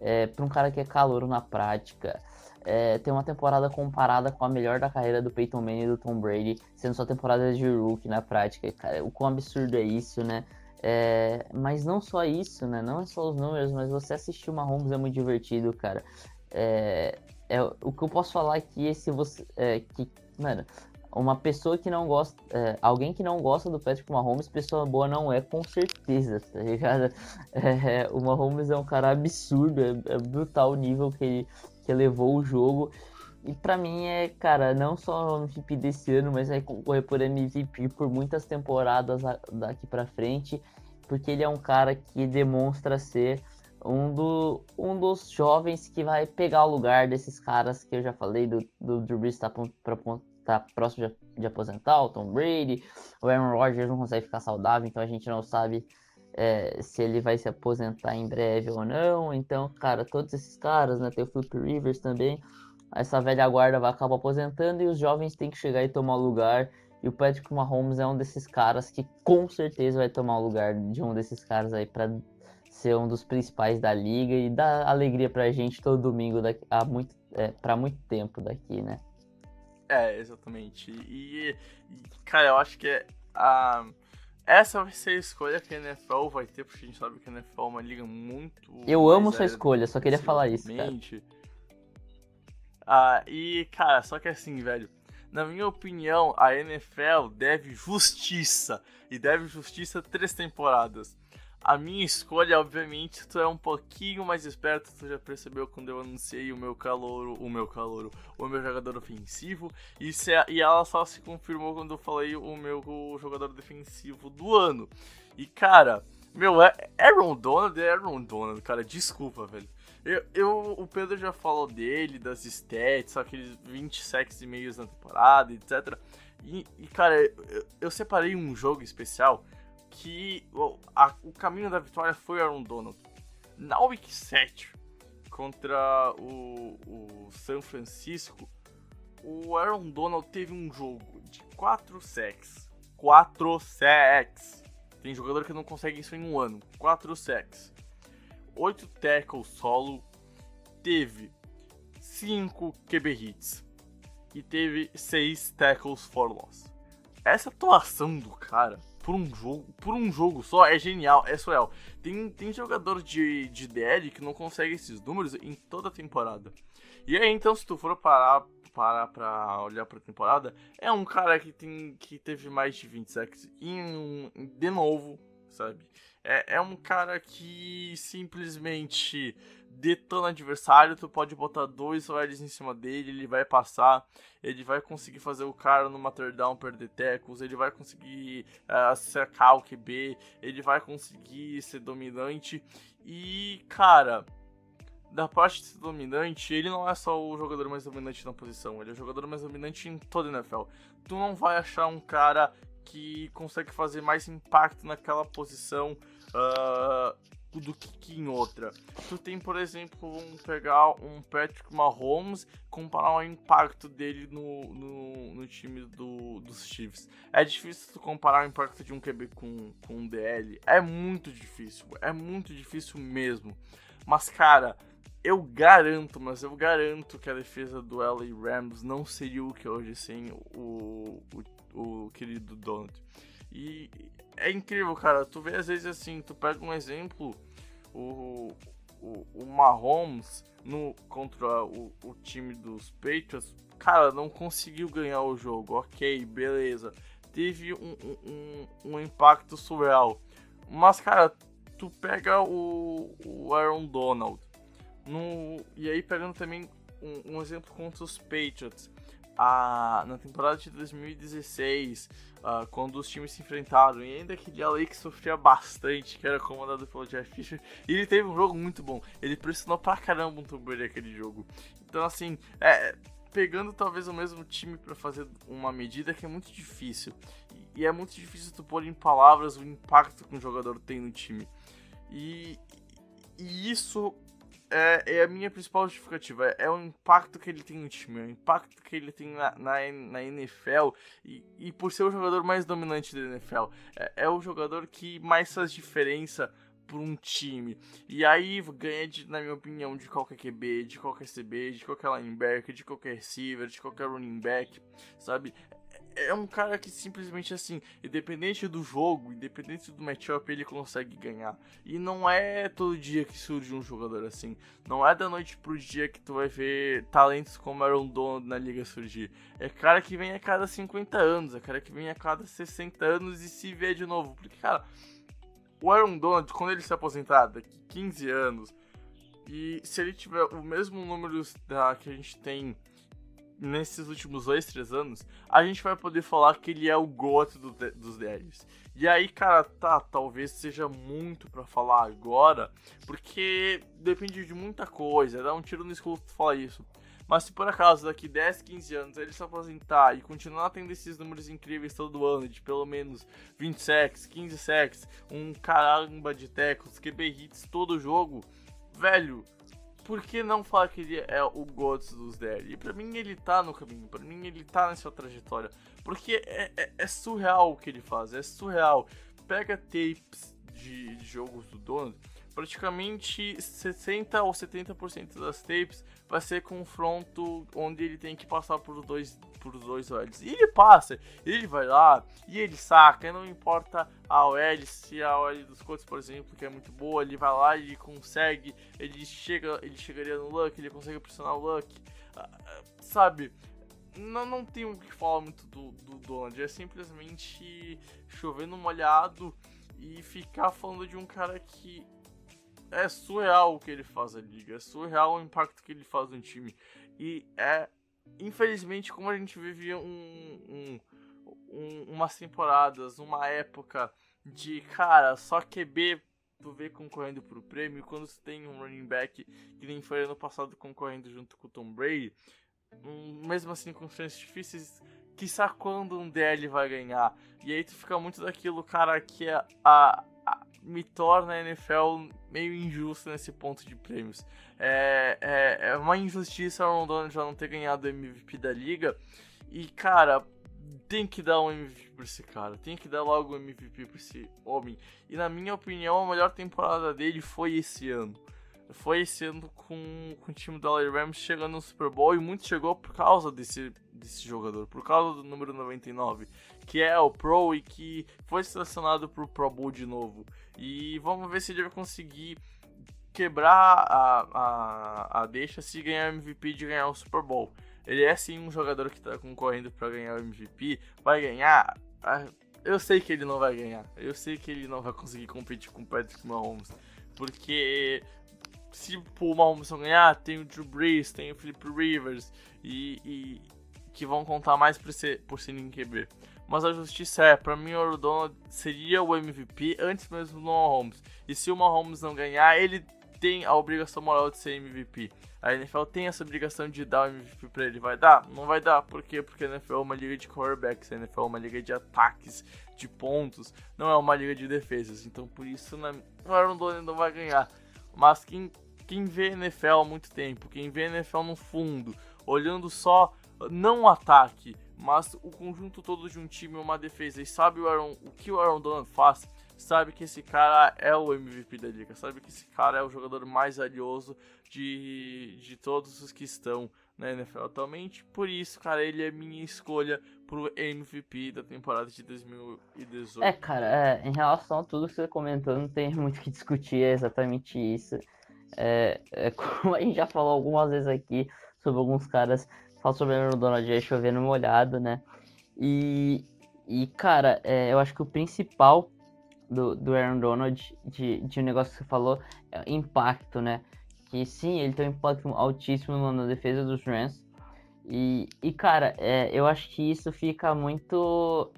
É, para um cara que é calor na prática é, tem uma temporada comparada com a melhor da carreira do Peyton Manning e do Tom Brady, sendo só temporada de rookie na prática. Cara, o quão absurdo é isso, né? É, mas não só isso, né? Não é só os números, mas você assistir uma Mahomes é muito divertido, cara. É, é, o que eu posso falar aqui é se você. É, que, mano, uma pessoa que não gosta. É, alguém que não gosta do Patrick Mahomes, pessoa boa não é, com certeza, tá ligado? É, o Mahomes é um cara absurdo, é, é brutal o nível que ele que levou o jogo. E para mim é, cara, não só o MVP desse ano, mas vai concorrer por MVP por muitas temporadas daqui para frente, porque ele é um cara que demonstra ser um, do, um dos jovens que vai pegar o lugar desses caras que eu já falei, do, do Drew Brees tá, tá próximo de, de, aposentar, o Tom Brady, o Aaron Rodgers não consegue ficar saudável, então a gente não sabe é, se ele vai se aposentar em breve ou não. Então, cara, todos esses caras, né? Tem o Philip Rivers também. Essa velha guarda vai acabar aposentando e os jovens têm que chegar e tomar lugar. E o Patrick Mahomes é um desses caras que com certeza vai tomar o lugar de um desses caras aí para ser um dos principais da liga e dar alegria pra gente todo domingo daqui, há muito, é, pra muito tempo daqui, né? É, exatamente. E, e cara, eu acho que a. Uh essa vai ser a escolha que a NFL vai ter, porque a gente sabe que a NFL é uma liga muito. Eu amo sua escolha, só queria falar isso. Cara. Ah, e, cara, só que assim, velho. Na minha opinião, a NFL deve justiça. E deve justiça três temporadas. A minha escolha, obviamente, tu é um pouquinho mais esperto, tu já percebeu quando eu anunciei o meu calor, o meu calor, o meu jogador ofensivo, e, se, e ela só se confirmou quando eu falei o meu jogador defensivo do ano. E cara, Meu, é Aaron Donald é Aaron Donald, cara. Desculpa, velho. Eu, eu, o Pedro já falou dele, das stats, aqueles 20 sacks e meios na temporada, etc. E, e cara, eu, eu, separei um jogo especial que o, a, o caminho da vitória foi Aaron Donald. Na Week 7, contra o, o San Francisco, o Aaron Donald teve um jogo de 4 sacks. 4 sacks! Tem jogador que não consegue isso em um ano. 4 sacks. 8 tackles solo. Teve 5 QB hits. E teve 6 tackles for loss. Essa atuação do cara por um jogo, por um jogo só é genial, é surreal. Tem, tem jogador de, de DL que não consegue esses números em toda a temporada. E aí, então, se tu for parar parar pra olhar pra temporada, é um cara que tem que teve mais de 20 sacks em, de novo, sabe? É, é um cara que simplesmente detona adversário, tu pode botar dois OLs em cima dele, ele vai passar, ele vai conseguir fazer o cara no down perder tackles, ele vai conseguir uh, cercar o QB, ele vai conseguir ser dominante e, cara, da parte de ser dominante, ele não é só o jogador mais dominante na posição, ele é o jogador mais dominante em toda a NFL. Tu não vai achar um cara que consegue fazer mais impacto naquela posição uh, do que em outra. Tu tem, por exemplo, um, pegar um Patrick Mahomes comparar o impacto dele no, no, no, time do, dos Chiefs. É difícil tu comparar o impacto de um QB com, com um DL. É muito difícil. É muito difícil mesmo. Mas, cara, eu garanto, mas eu garanto que a defesa do LA Rams não seria o que hoje sem o, o, o querido Donald. E é incrível, cara. Tu vê às vezes assim, tu pega um exemplo, o, o, o Mahomes no, contra o, o time dos Patriots, cara, não conseguiu ganhar o jogo. Ok, beleza. Teve um, um, um impacto surreal. Mas, cara, tu pega o, o Aaron Donald no, e aí, pegando também um, um exemplo contra os Patriots, a, na temporada de 2016, uh, ah, quando os times se enfrentaram, e ainda aquele LA que sofria bastante, que era comandado pelo Jeff Fisher, ele teve um jogo muito bom. Ele pressionou pra caramba o Tom Brady aquele jogo. Então, assim, é, pegando talvez o mesmo time para fazer uma medida que é muito difícil. E é muito difícil tu pôr em palavras o impacto que um jogador tem no time. E, e isso é, é, a minha principal justificativa. É, o impacto que ele tem no time, é o impacto que ele tem na, na, na NFL e, e, por ser o jogador mais dominante da NFL. É, é, o jogador que mais faz diferença para um time. E aí ganha, de, na minha opinião, de qualquer QB, de qualquer CB, de qualquer linebacker, de qualquer receiver, de qualquer running back, sabe? É um cara que simplesmente assim, independente do jogo, independente do matchup, ele consegue ganhar. E não é todo dia que surge um jogador assim. Não é da noite pro dia que tu vai ver talentos como Aaron Donald na liga surgir. É cara que vem a cada 50 anos, é cara que vem a cada 60 anos e se vê de novo. Porque, cara, o Aaron Donald, quando ele se aposentar daqui 15 anos, e se ele tiver o mesmo número da, que a gente tem nesses últimos dois, três anos, a gente vai poder falar que ele é o GOAT do, dos DLs. E aí, cara, tá, talvez seja muito para falar agora, porque depende de muita coisa, dá um tiro no escuro falar isso. Mas se por acaso daqui 10, 15 anos ele se aposentar e continuar tendo esses números incríveis todo ano, de pelo menos 20 sacks, 15 sacks, um caramba de tackles, QB hits todo jogo, velho, por que não falar que ele é o Gods dos DL? E pra mim ele tá no caminho, pra mim ele tá nessa trajetória. Porque é, é, é surreal o que ele faz, é surreal. Pega tapes de, de jogos do Donald, praticamente 60 ou 70% das tapes vai ser confronto onde ele tem que passar por dois por dois OLs. E ele passa, ele vai lá e ele saca, e não importa a OL, se a OL dos Colts, por exemplo, que é muito boa, ele vai lá e ele consegue, ele chega, ele chegaria no Luck, ele consegue pressionar o Luck, ah, ah, sabe? Não, não tem o que falar muito do, do Donald, é simplesmente chovendo molhado e ficar falando de um cara que é surreal o que ele faz na liga, é surreal o impacto que ele faz no time. E é, infelizmente, como a gente vivia um, um, um, umas temporadas, uma época de, cara, só QB tu vê concorrendo pro prêmio, quando você tem um running back que nem foi ano passado concorrendo junto com o Tom Brady, mesmo assim com chances difíceis, quiçá quando um DL vai ganhar. E aí tu fica muito daquilo, cara, que é a, a me torna a NFL meio injusta nesse ponto de prêmios. É, é, é uma injustiça o Aaron já não ter ganhado o MVP da liga. E, cara, tem que dar um MVP pra esse cara. Tem que dar logo um MVP pra esse homem. E na minha opinião, a melhor temporada dele foi esse ano. Foi esse ano com, com o time do LA Rams chegando no Super Bowl. E muito chegou por causa desse, desse jogador. Por causa do número 99. Que é o Pro e que foi selecionado pro Pro Bowl de novo. E vamos ver se ele vai conseguir quebrar a, a, a deixa se ganhar MVP de ganhar o Super Bowl. Ele é sim um jogador que está concorrendo para ganhar o MVP. Vai ganhar? Ah, eu sei que ele não vai ganhar. Eu sei que ele não vai conseguir competir com o Patrick Mahomes. Porque se o Mahomes não ganhar, tem o Drew Brees, tem o Philip Rivers e, e que vão contar mais por ser, por ser QB. Mas a justiça é, para mim o Donald seria o MVP antes mesmo do Mahomes. E se o Mahomes não ganhar, ele tem a obrigação moral de ser MVP. A NFL tem essa obrigação de dar o MVP pra ele. Vai dar? Não vai dar. Por quê? Porque a NFL é uma liga de quarterbacks, a NFL é uma liga de ataques, de pontos, não é uma liga de defesas. Então por isso na... o Aaron Donald não vai ganhar. Mas quem, quem vê NFL há muito tempo, quem vê NFL no fundo, olhando só não ataque, mas o conjunto todo de um time, uma defesa, e sabe o, Aaron, o que o Aaron Donald faz, sabe que esse cara é o MVP da liga, sabe que esse cara é o jogador mais valioso de, de todos os que estão na NFL atualmente. Por isso, cara, ele é minha escolha pro MVP da temporada de 2018. É, cara, é, em relação a tudo que você comentou, não tem muito o que discutir, é exatamente isso. É, é, como a gente já falou algumas vezes aqui sobre alguns caras, fala sobre o Donald aí chovendo molhado, né? E, e cara, é, eu acho que o principal do, do Aaron Donald, de, de um negócio que você falou, é impacto, né? Que sim, ele tem um impacto altíssimo na defesa dos Rams. E, e cara, é, eu acho que isso fica muito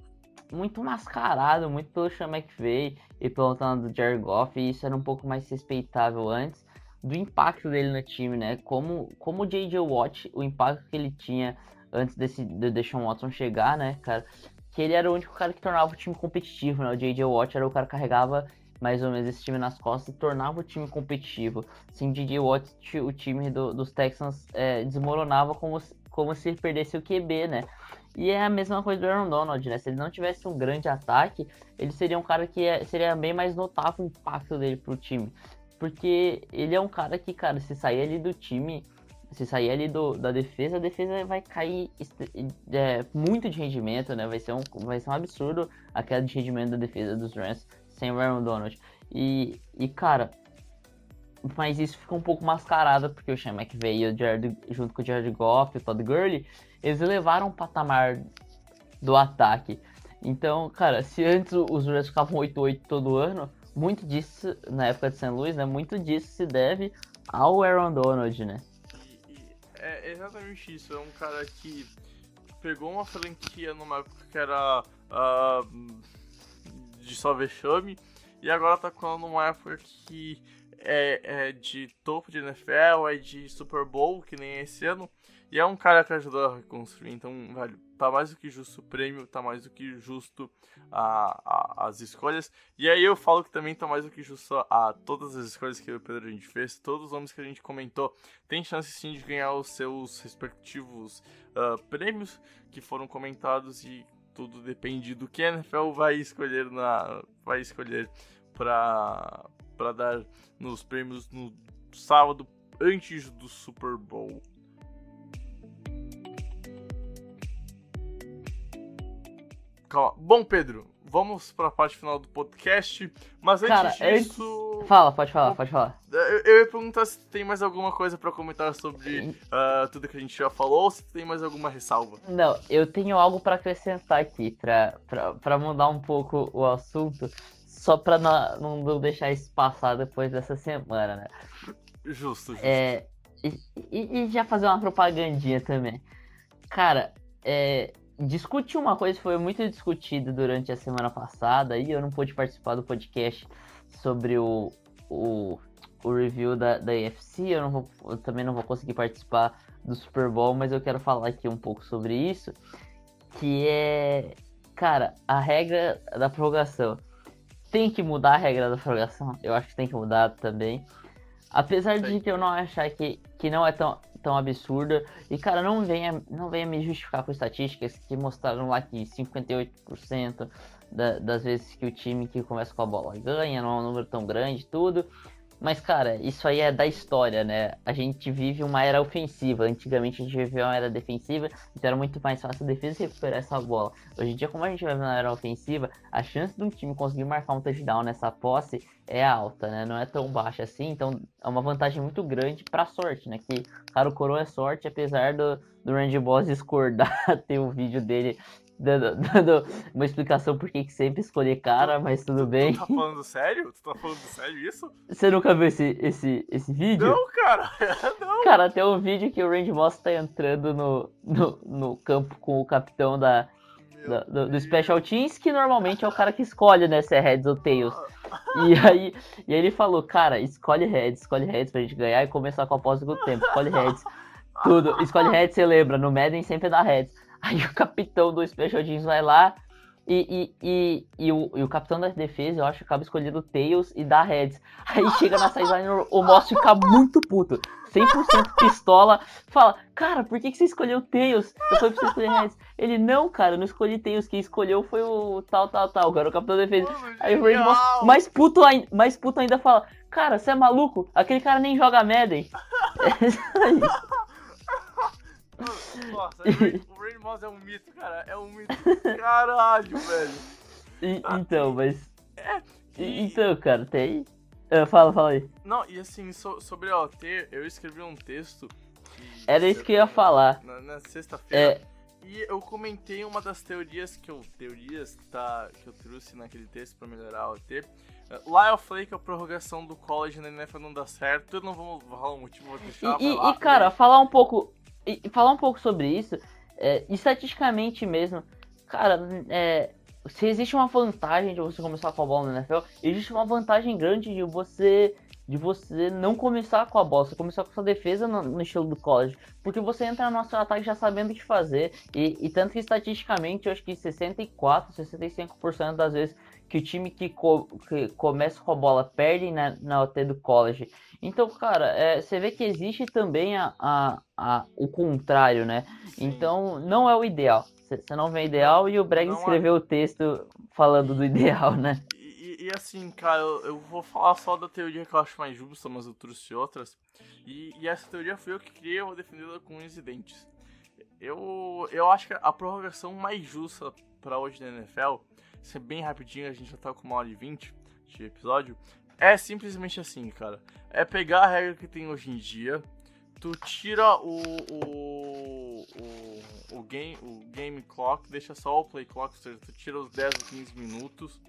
muito mascarado, muito pelo Sean McVay e pelo talento do Jared Goff, e isso era um pouco mais respeitável antes do impacto dele no time, né? Como, como o J.J. Watt, o impacto que ele tinha antes desse de Deshaun Watson chegar, né, cara? que ele era o único cara que tornava o time competitivo, né? O J.J. Watt era o cara que carregava mais ou menos esse time nas costas e tornava o time competitivo. Sem o J.J. Watt, o time do, dos Texans é, desmoronava como, como se perdesse o QB, né? E é a mesma coisa do Aaron Donald, né? Se ele não tivesse um grande ataque, ele seria um cara que é, seria bem mais notável o impacto dele pro time. Porque ele é um cara que, cara, se sair ali do time, se sair ali do, da defesa, a defesa vai cair é, muito de rendimento, né? Vai ser, um, vai ser um absurdo a queda de rendimento da defesa dos Rams sem o Aaron Donald. E, e cara, mas isso fica um pouco mascarado, porque o Sean McVay e o Jared, junto com o Jared Goff e o Todd Gurley, eles levaram o patamar do ataque. Então, cara, se antes os Rams ficavam 8-8 todo ano, muito disso, na época de St. Louis, né? Muito disso se deve ao Aaron Donald, né? é exatamente isso. É um cara que pegou uma franquia numa época que era uh, de só vexame e agora tá com numa época que é, é, de topo de NFL, é de Super Bowl, que nem esse ano. E é um cara que ajudou a reconstruir. Então, velho, tá mais do que justo o prêmio, tá mais do que justo a, a, as escolhas. E aí eu falo que também tá mais do que justo a todas as escolhas que o Pedro a gente fez, todos os nomes que a gente comentou, tem chance sim de ganhar os seus respectivos uh, prêmios que foram comentados e tudo depende do que a NFL vai escolher na vai escolher para para dar nos prêmios no sábado antes do Super Bowl. Calma. Bom, Pedro, vamos para a parte final do podcast. Mas antes Cara, disso. Antes... Fala, pode falar, pode falar. Eu, eu ia perguntar se tem mais alguma coisa para comentar sobre uh, tudo que a gente já falou ou se tem mais alguma ressalva. Não, eu tenho algo para acrescentar aqui, para mudar um pouco o assunto, só para não, não deixar isso passar depois dessa semana, né? Justo, justo. É, e, e, e já fazer uma propagandinha também. Cara, é, discutir uma coisa que foi muito discutida durante a semana passada e eu não pude participar do podcast sobre o, o, o review da, da EFC, eu, não vou, eu também não vou conseguir participar do Super Bowl, mas eu quero falar aqui um pouco sobre isso, que é, cara, a regra da prorrogação. Tem que mudar a regra da prorrogação? Eu acho que tem que mudar também. Apesar de eu não achar que, que não é tão, tão absurda. E, cara, não venha, não venha me justificar com estatísticas que mostraram lá que 58% da, das vezes que o time que começa com a bola ganha, não é um número tão grande tudo. Mas, cara, isso aí é da história, né? A gente vive uma era ofensiva. Antigamente a gente vivia uma era defensiva, então era muito mais fácil a defesa recuperar essa bola. Hoje em dia, como a gente vive uma era ofensiva, a chance de um time conseguir marcar um touchdown nessa posse é alta, né? Não é tão baixa assim, então é uma vantagem muito grande pra sorte, né? Que, cara, o coroa é sorte, apesar do, do Randy Boss discordar, ter o vídeo dele dando, dando uma explicação por que sempre escolher cara, mas tudo bem. Tu tá falando sério? Tu tá falando sério isso? Você nunca viu esse, esse, esse vídeo? Não, cara, não. Cara, tem um vídeo que o Randy Moss tá entrando no, no, no campo com o capitão da, da do, do, Special Teams, que normalmente é o cara que escolhe, né, se é Heads ou Tails. E aí, e aí ele falou, cara, escolhe Heads, escolhe Heads pra gente ganhar e começar com a pós do tempo, escolhe Heads. Tudo, escolhe Heads, você lembra, no Madden sempre dá Heads. Aí o capitão do Special Teams vai lá e, e, e, e, o, e o capitão da defesa, eu acho, acaba escolhendo Tails e dá Heads. Aí chega na sideline, o Moss fica muito puto. 100% pistola. Fala, cara, por que, que você escolheu Tails? Eu falei pra você escolher Heads. Ele, não, cara, eu não escolhi Tails. Quem escolheu foi o tal, tal, tal. Cara, o capitão da defesa. Aí o Randy Moss, mais puto, mais puto ainda, fala, cara, você é maluco? Aquele cara nem joga Madden. É isso. Nossa, o Rain Moss é um mito, cara. É um mito. Caralho, velho. E, então, mas. É. E... Então, cara, tem. Uh, fala, fala aí. Não, e assim, so, sobre a OT, eu escrevi um texto. Que, Era isso que eu ia falar. Na, na sexta-feira. É... E eu comentei uma das teorias que eu. Teorias que, tá, que eu trouxe naquele texto pra melhorar a OT. Lá eu falei que a prorrogação do college na NFL não dá certo. Eu não vou falar o motivo, vou deixar. E, lá, e cara, falar um pouco e falar um pouco sobre isso, é, estatisticamente mesmo, cara, é, se existe uma vantagem de você começar com a bola na NFL, existe uma vantagem grande de você de você não começar com a bola, você começar com sua defesa no, no, estilo do college, porque você entra no seu ataque já sabendo o que fazer, e, e tanto que estatisticamente eu acho que 64, 65% das vezes que o time que, co que começa com a bola perde na, na OT do college então, cara, é, você vê que existe também a, a, a o contrário, né? Sim. Então, não é o ideal. Você não vê o ideal e o Breg não escreveu é... o texto falando do ideal, né? E, e assim, cara, eu, eu, vou falar só da teoria que eu acho mais justa, mas eu trouxe outras. E, e essa teoria foi eu que criei, eu vou defendê-la com incidentes. Eu, eu acho que a prorrogação mais justa para hoje na NFL, ser bem rapidinho, a gente já tá com uma hora e vinte de episódio, é simplesmente assim, cara. É pegar a regra que tem hoje em dia, tu tira o, o, o, o, game, o game clock, deixa só o play clock, ou seja, tu tira os 10 ou 15 minutos.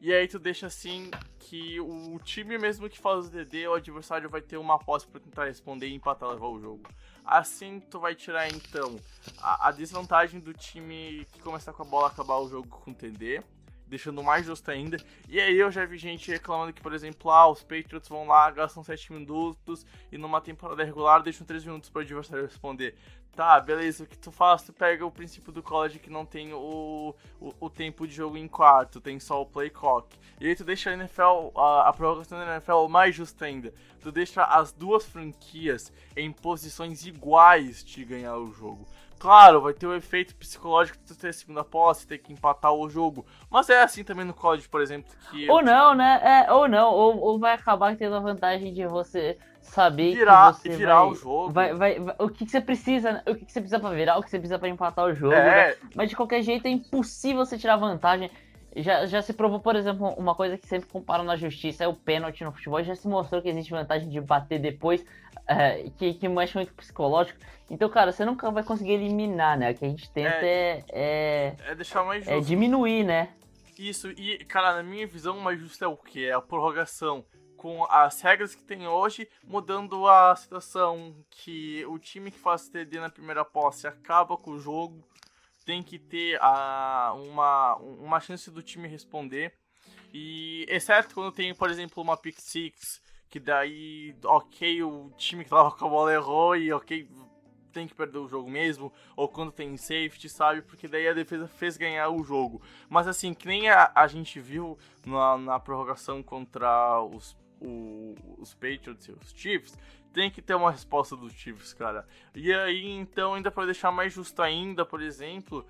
E aí tu deixa assim que o time mesmo que faz o DD, o adversário vai ter uma posse para tentar responder e empatar levar o jogo. Assim tu vai tirar então a, a desvantagem do time que começar com a bola acabar o jogo com TD deixando mais justo ainda. E aí eu já vi gente reclamando que, por exemplo, ah, os Patriots vão lá, gastam 7 minutos e numa temporada regular deixam 3 minutos para o adversário responder. Tá, beleza, o que tu faz? Tu pega o princípio do college que não tem o, o, o tempo de jogo em quarto, tem só o play clock. E aí tu deixa a NFL, a, a prorrogação da NFL mais justa ainda. Tu deixa as duas franquias em posições iguais de ganhar o jogo. Claro, vai ter o efeito psicológico de ter a segunda posse, ter que empatar o jogo. Mas é assim também no college, por exemplo. Que ou não, né? É, ou não, ou, ou vai acabar tendo a vantagem de você saber virar, que você virar vai, o jogo. Vai, vai, o que, que, você precisa, né? o que, que, você precisa para virar, o que você precisa para empatar o jogo. É. Né? Mas de qualquer jeito é impossível você tirar vantagem. Já, já se provou, por exemplo, uma coisa que sempre comparam na justiça é o pênalti no futebol. Já se mostrou que existe vantagem de bater depois, é, que, que mexe muito psicológico. Então, cara, você nunca vai conseguir eliminar, né? O que a gente tenta é. É, é, é deixar mais é justo. É diminuir, né? Isso, e, cara, na minha visão, mais justo é o que? É a prorrogação. Com as regras que tem hoje, mudando a situação que o time que faz TD na primeira posse acaba com o jogo tem que ter a, uma, uma chance do time responder. E exceto quando tem, por exemplo, uma pick six, que daí, ok, o time que tava com a bola errou e ok, tem que perder o jogo mesmo, ou quando tem safety, sabe? Porque daí a defesa fez ganhar o jogo. Mas assim, que nem a, a gente viu na, na prorrogação contra os, o, os Patriots e os Chiefs, tem que ter uma resposta dos Chiefs, cara. E aí, então, ainda para deixar mais justo ainda, por exemplo,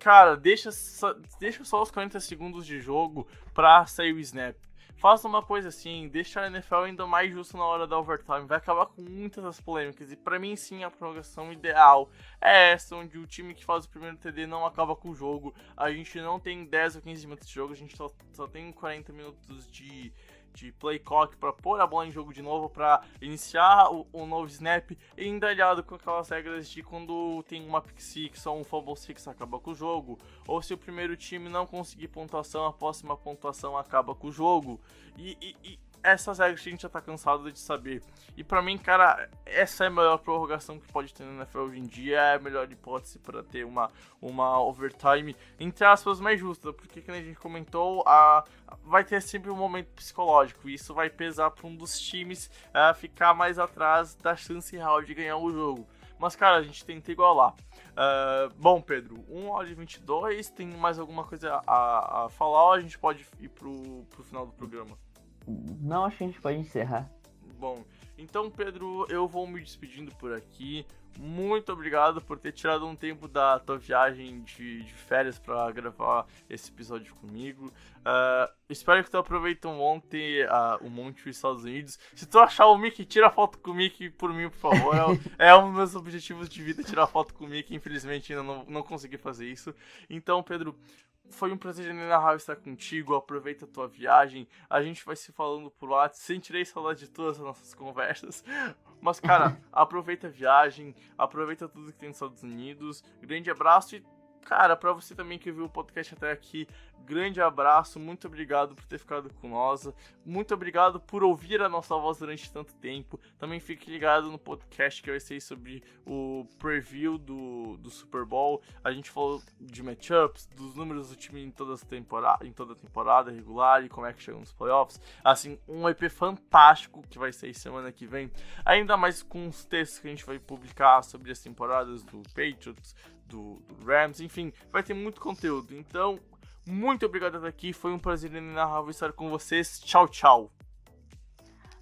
cara, deixa só, deixa só os 40 segundos de jogo pra sair o snap. Faça uma coisa assim, deixa a NFL ainda mais justo na hora da overtime. Vai acabar com muitas das polêmicas. E para mim, sim, a prorrogação ideal é essa, onde o time que faz o primeiro TD não acaba com o jogo. A gente não tem 10 ou 15 minutos de jogo, a gente só, só tem 40 minutos de, de play clock para pôr a bola em jogo de novo, para iniciar o, novo snap, e ainda aliado com aquelas regras de quando tem uma pick six ou um fumble six acaba com o jogo, ou se o primeiro time não conseguir pontuação, a próxima pontuação acaba com o jogo. E, e essas regras a gente já tá cansado de saber. E para mim, cara, essa é a melhor prorrogação que pode ter na NFL hoje em dia, é a melhor hipótese para ter uma, uma overtime, entre aspas, mais justa, porque como a gente comentou, a, vai ter sempre um momento psicológico, e isso vai pesar para um dos times uh, ficar mais atrás da chance real de ganhar o jogo. Mas, cara, a gente tenta igualar. Uh, bom, Pedro, 1 hora e 22, tem mais alguma coisa a, a falar ou a gente pode ir pro, pro final do programa? Não, acho que a gente pode encerrar. Bom, então, Pedro, eu vou me despedindo por aqui. Muito obrigado por ter tirado um tempo da tua viagem de, de férias para gravar esse episódio comigo. Uh, espero que tu aproveite um monte, uh, um monte dos Estados Unidos. Se tu achar o Mickey, tira foto com o Mickey por mim, por favor. É, é um dos meus objetivos de vida tirar foto com o Mickey. Infelizmente ainda não, não consegui fazer isso. Então, Pedro, foi um prazer inenarrável estar contigo. Aproveita a tua viagem. A gente vai se falando por lá. Sentirei saudade de todas as nossas conversas. Mas, cara, aproveita a viagem. Aproveita tudo que tem nos Estados Unidos. Grande abraço e Cara, para você também que viu o podcast até aqui, grande abraço, muito obrigado por ter ficado com nós, muito obrigado por ouvir a nossa voz durante tanto tempo. Também fique ligado no podcast que vai ser sobre o preview do, do Super Bowl. A gente falou de matchups, dos números do time em toda a temporada, em toda a temporada regular e como é que chegam nos playoffs. Assim, um EP fantástico que vai sair semana que vem. Ainda mais com os textos que a gente vai publicar sobre as temporadas do Patriots, do, do Rams, enfim, vai ter muito conteúdo. Então, muito obrigado por estar aqui, foi um prazer inenarrável estar com vocês. Tchau, tchau.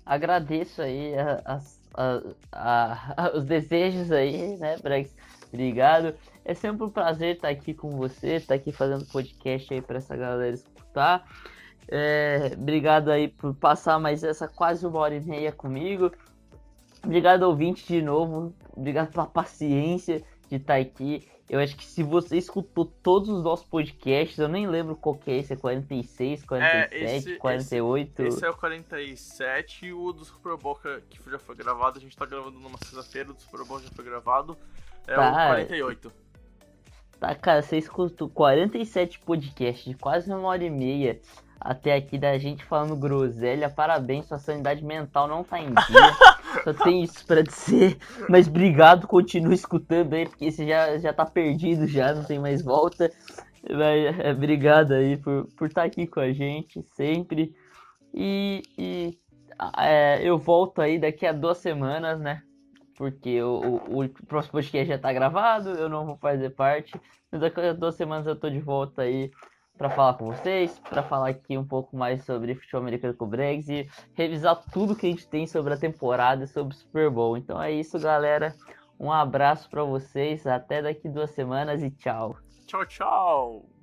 Agradeço aí a, a, a, os desejos aí, né, Brex? Obrigado. É sempre um prazer estar aqui com você, estar aqui fazendo podcast aí para essa galera escutar. É, obrigado aí por passar mais essa quase uma hora e meia comigo. Obrigado, ouvinte, de novo. Obrigado pela paciência de estar aqui. Eu acho que se você escutou todos os nossos podcasts, eu nem lembro qual que é esse, é 46, 47, é, esse, 48. Esse, esse, é o 47 e o do Super Bowl que já foi gravado, a gente tá gravando numa sexta-feira, o do Super Bowl já foi gravado, é tá, o 48. Tá, cara, você escutou 47 podcasts de quase uma hora e meia até aqui da gente falando groselha. Parabéns, sua sanidade mental não tá em dia. Só tem isso pra dizer. Mas obrigado, continue escutando aí, porque você já, já tá perdido já, não tem mais volta. Mas, é, obrigado aí por, por estar tá aqui com a gente sempre. E, e é, eu volto aí daqui a duas semanas, né? Porque o, o, o, próximo podcast já tá gravado, eu não vou fazer parte. Mas daqui a duas semanas eu tô de volta aí para falar com vocês, para falar aqui um pouco mais sobre futebol americano com o Bregs e revisar tudo que a gente tem sobre a temporada e sobre o Super Bowl. Então é isso, galera. Um abraço para vocês, até daqui duas semanas e tchau. Tchau, tchau.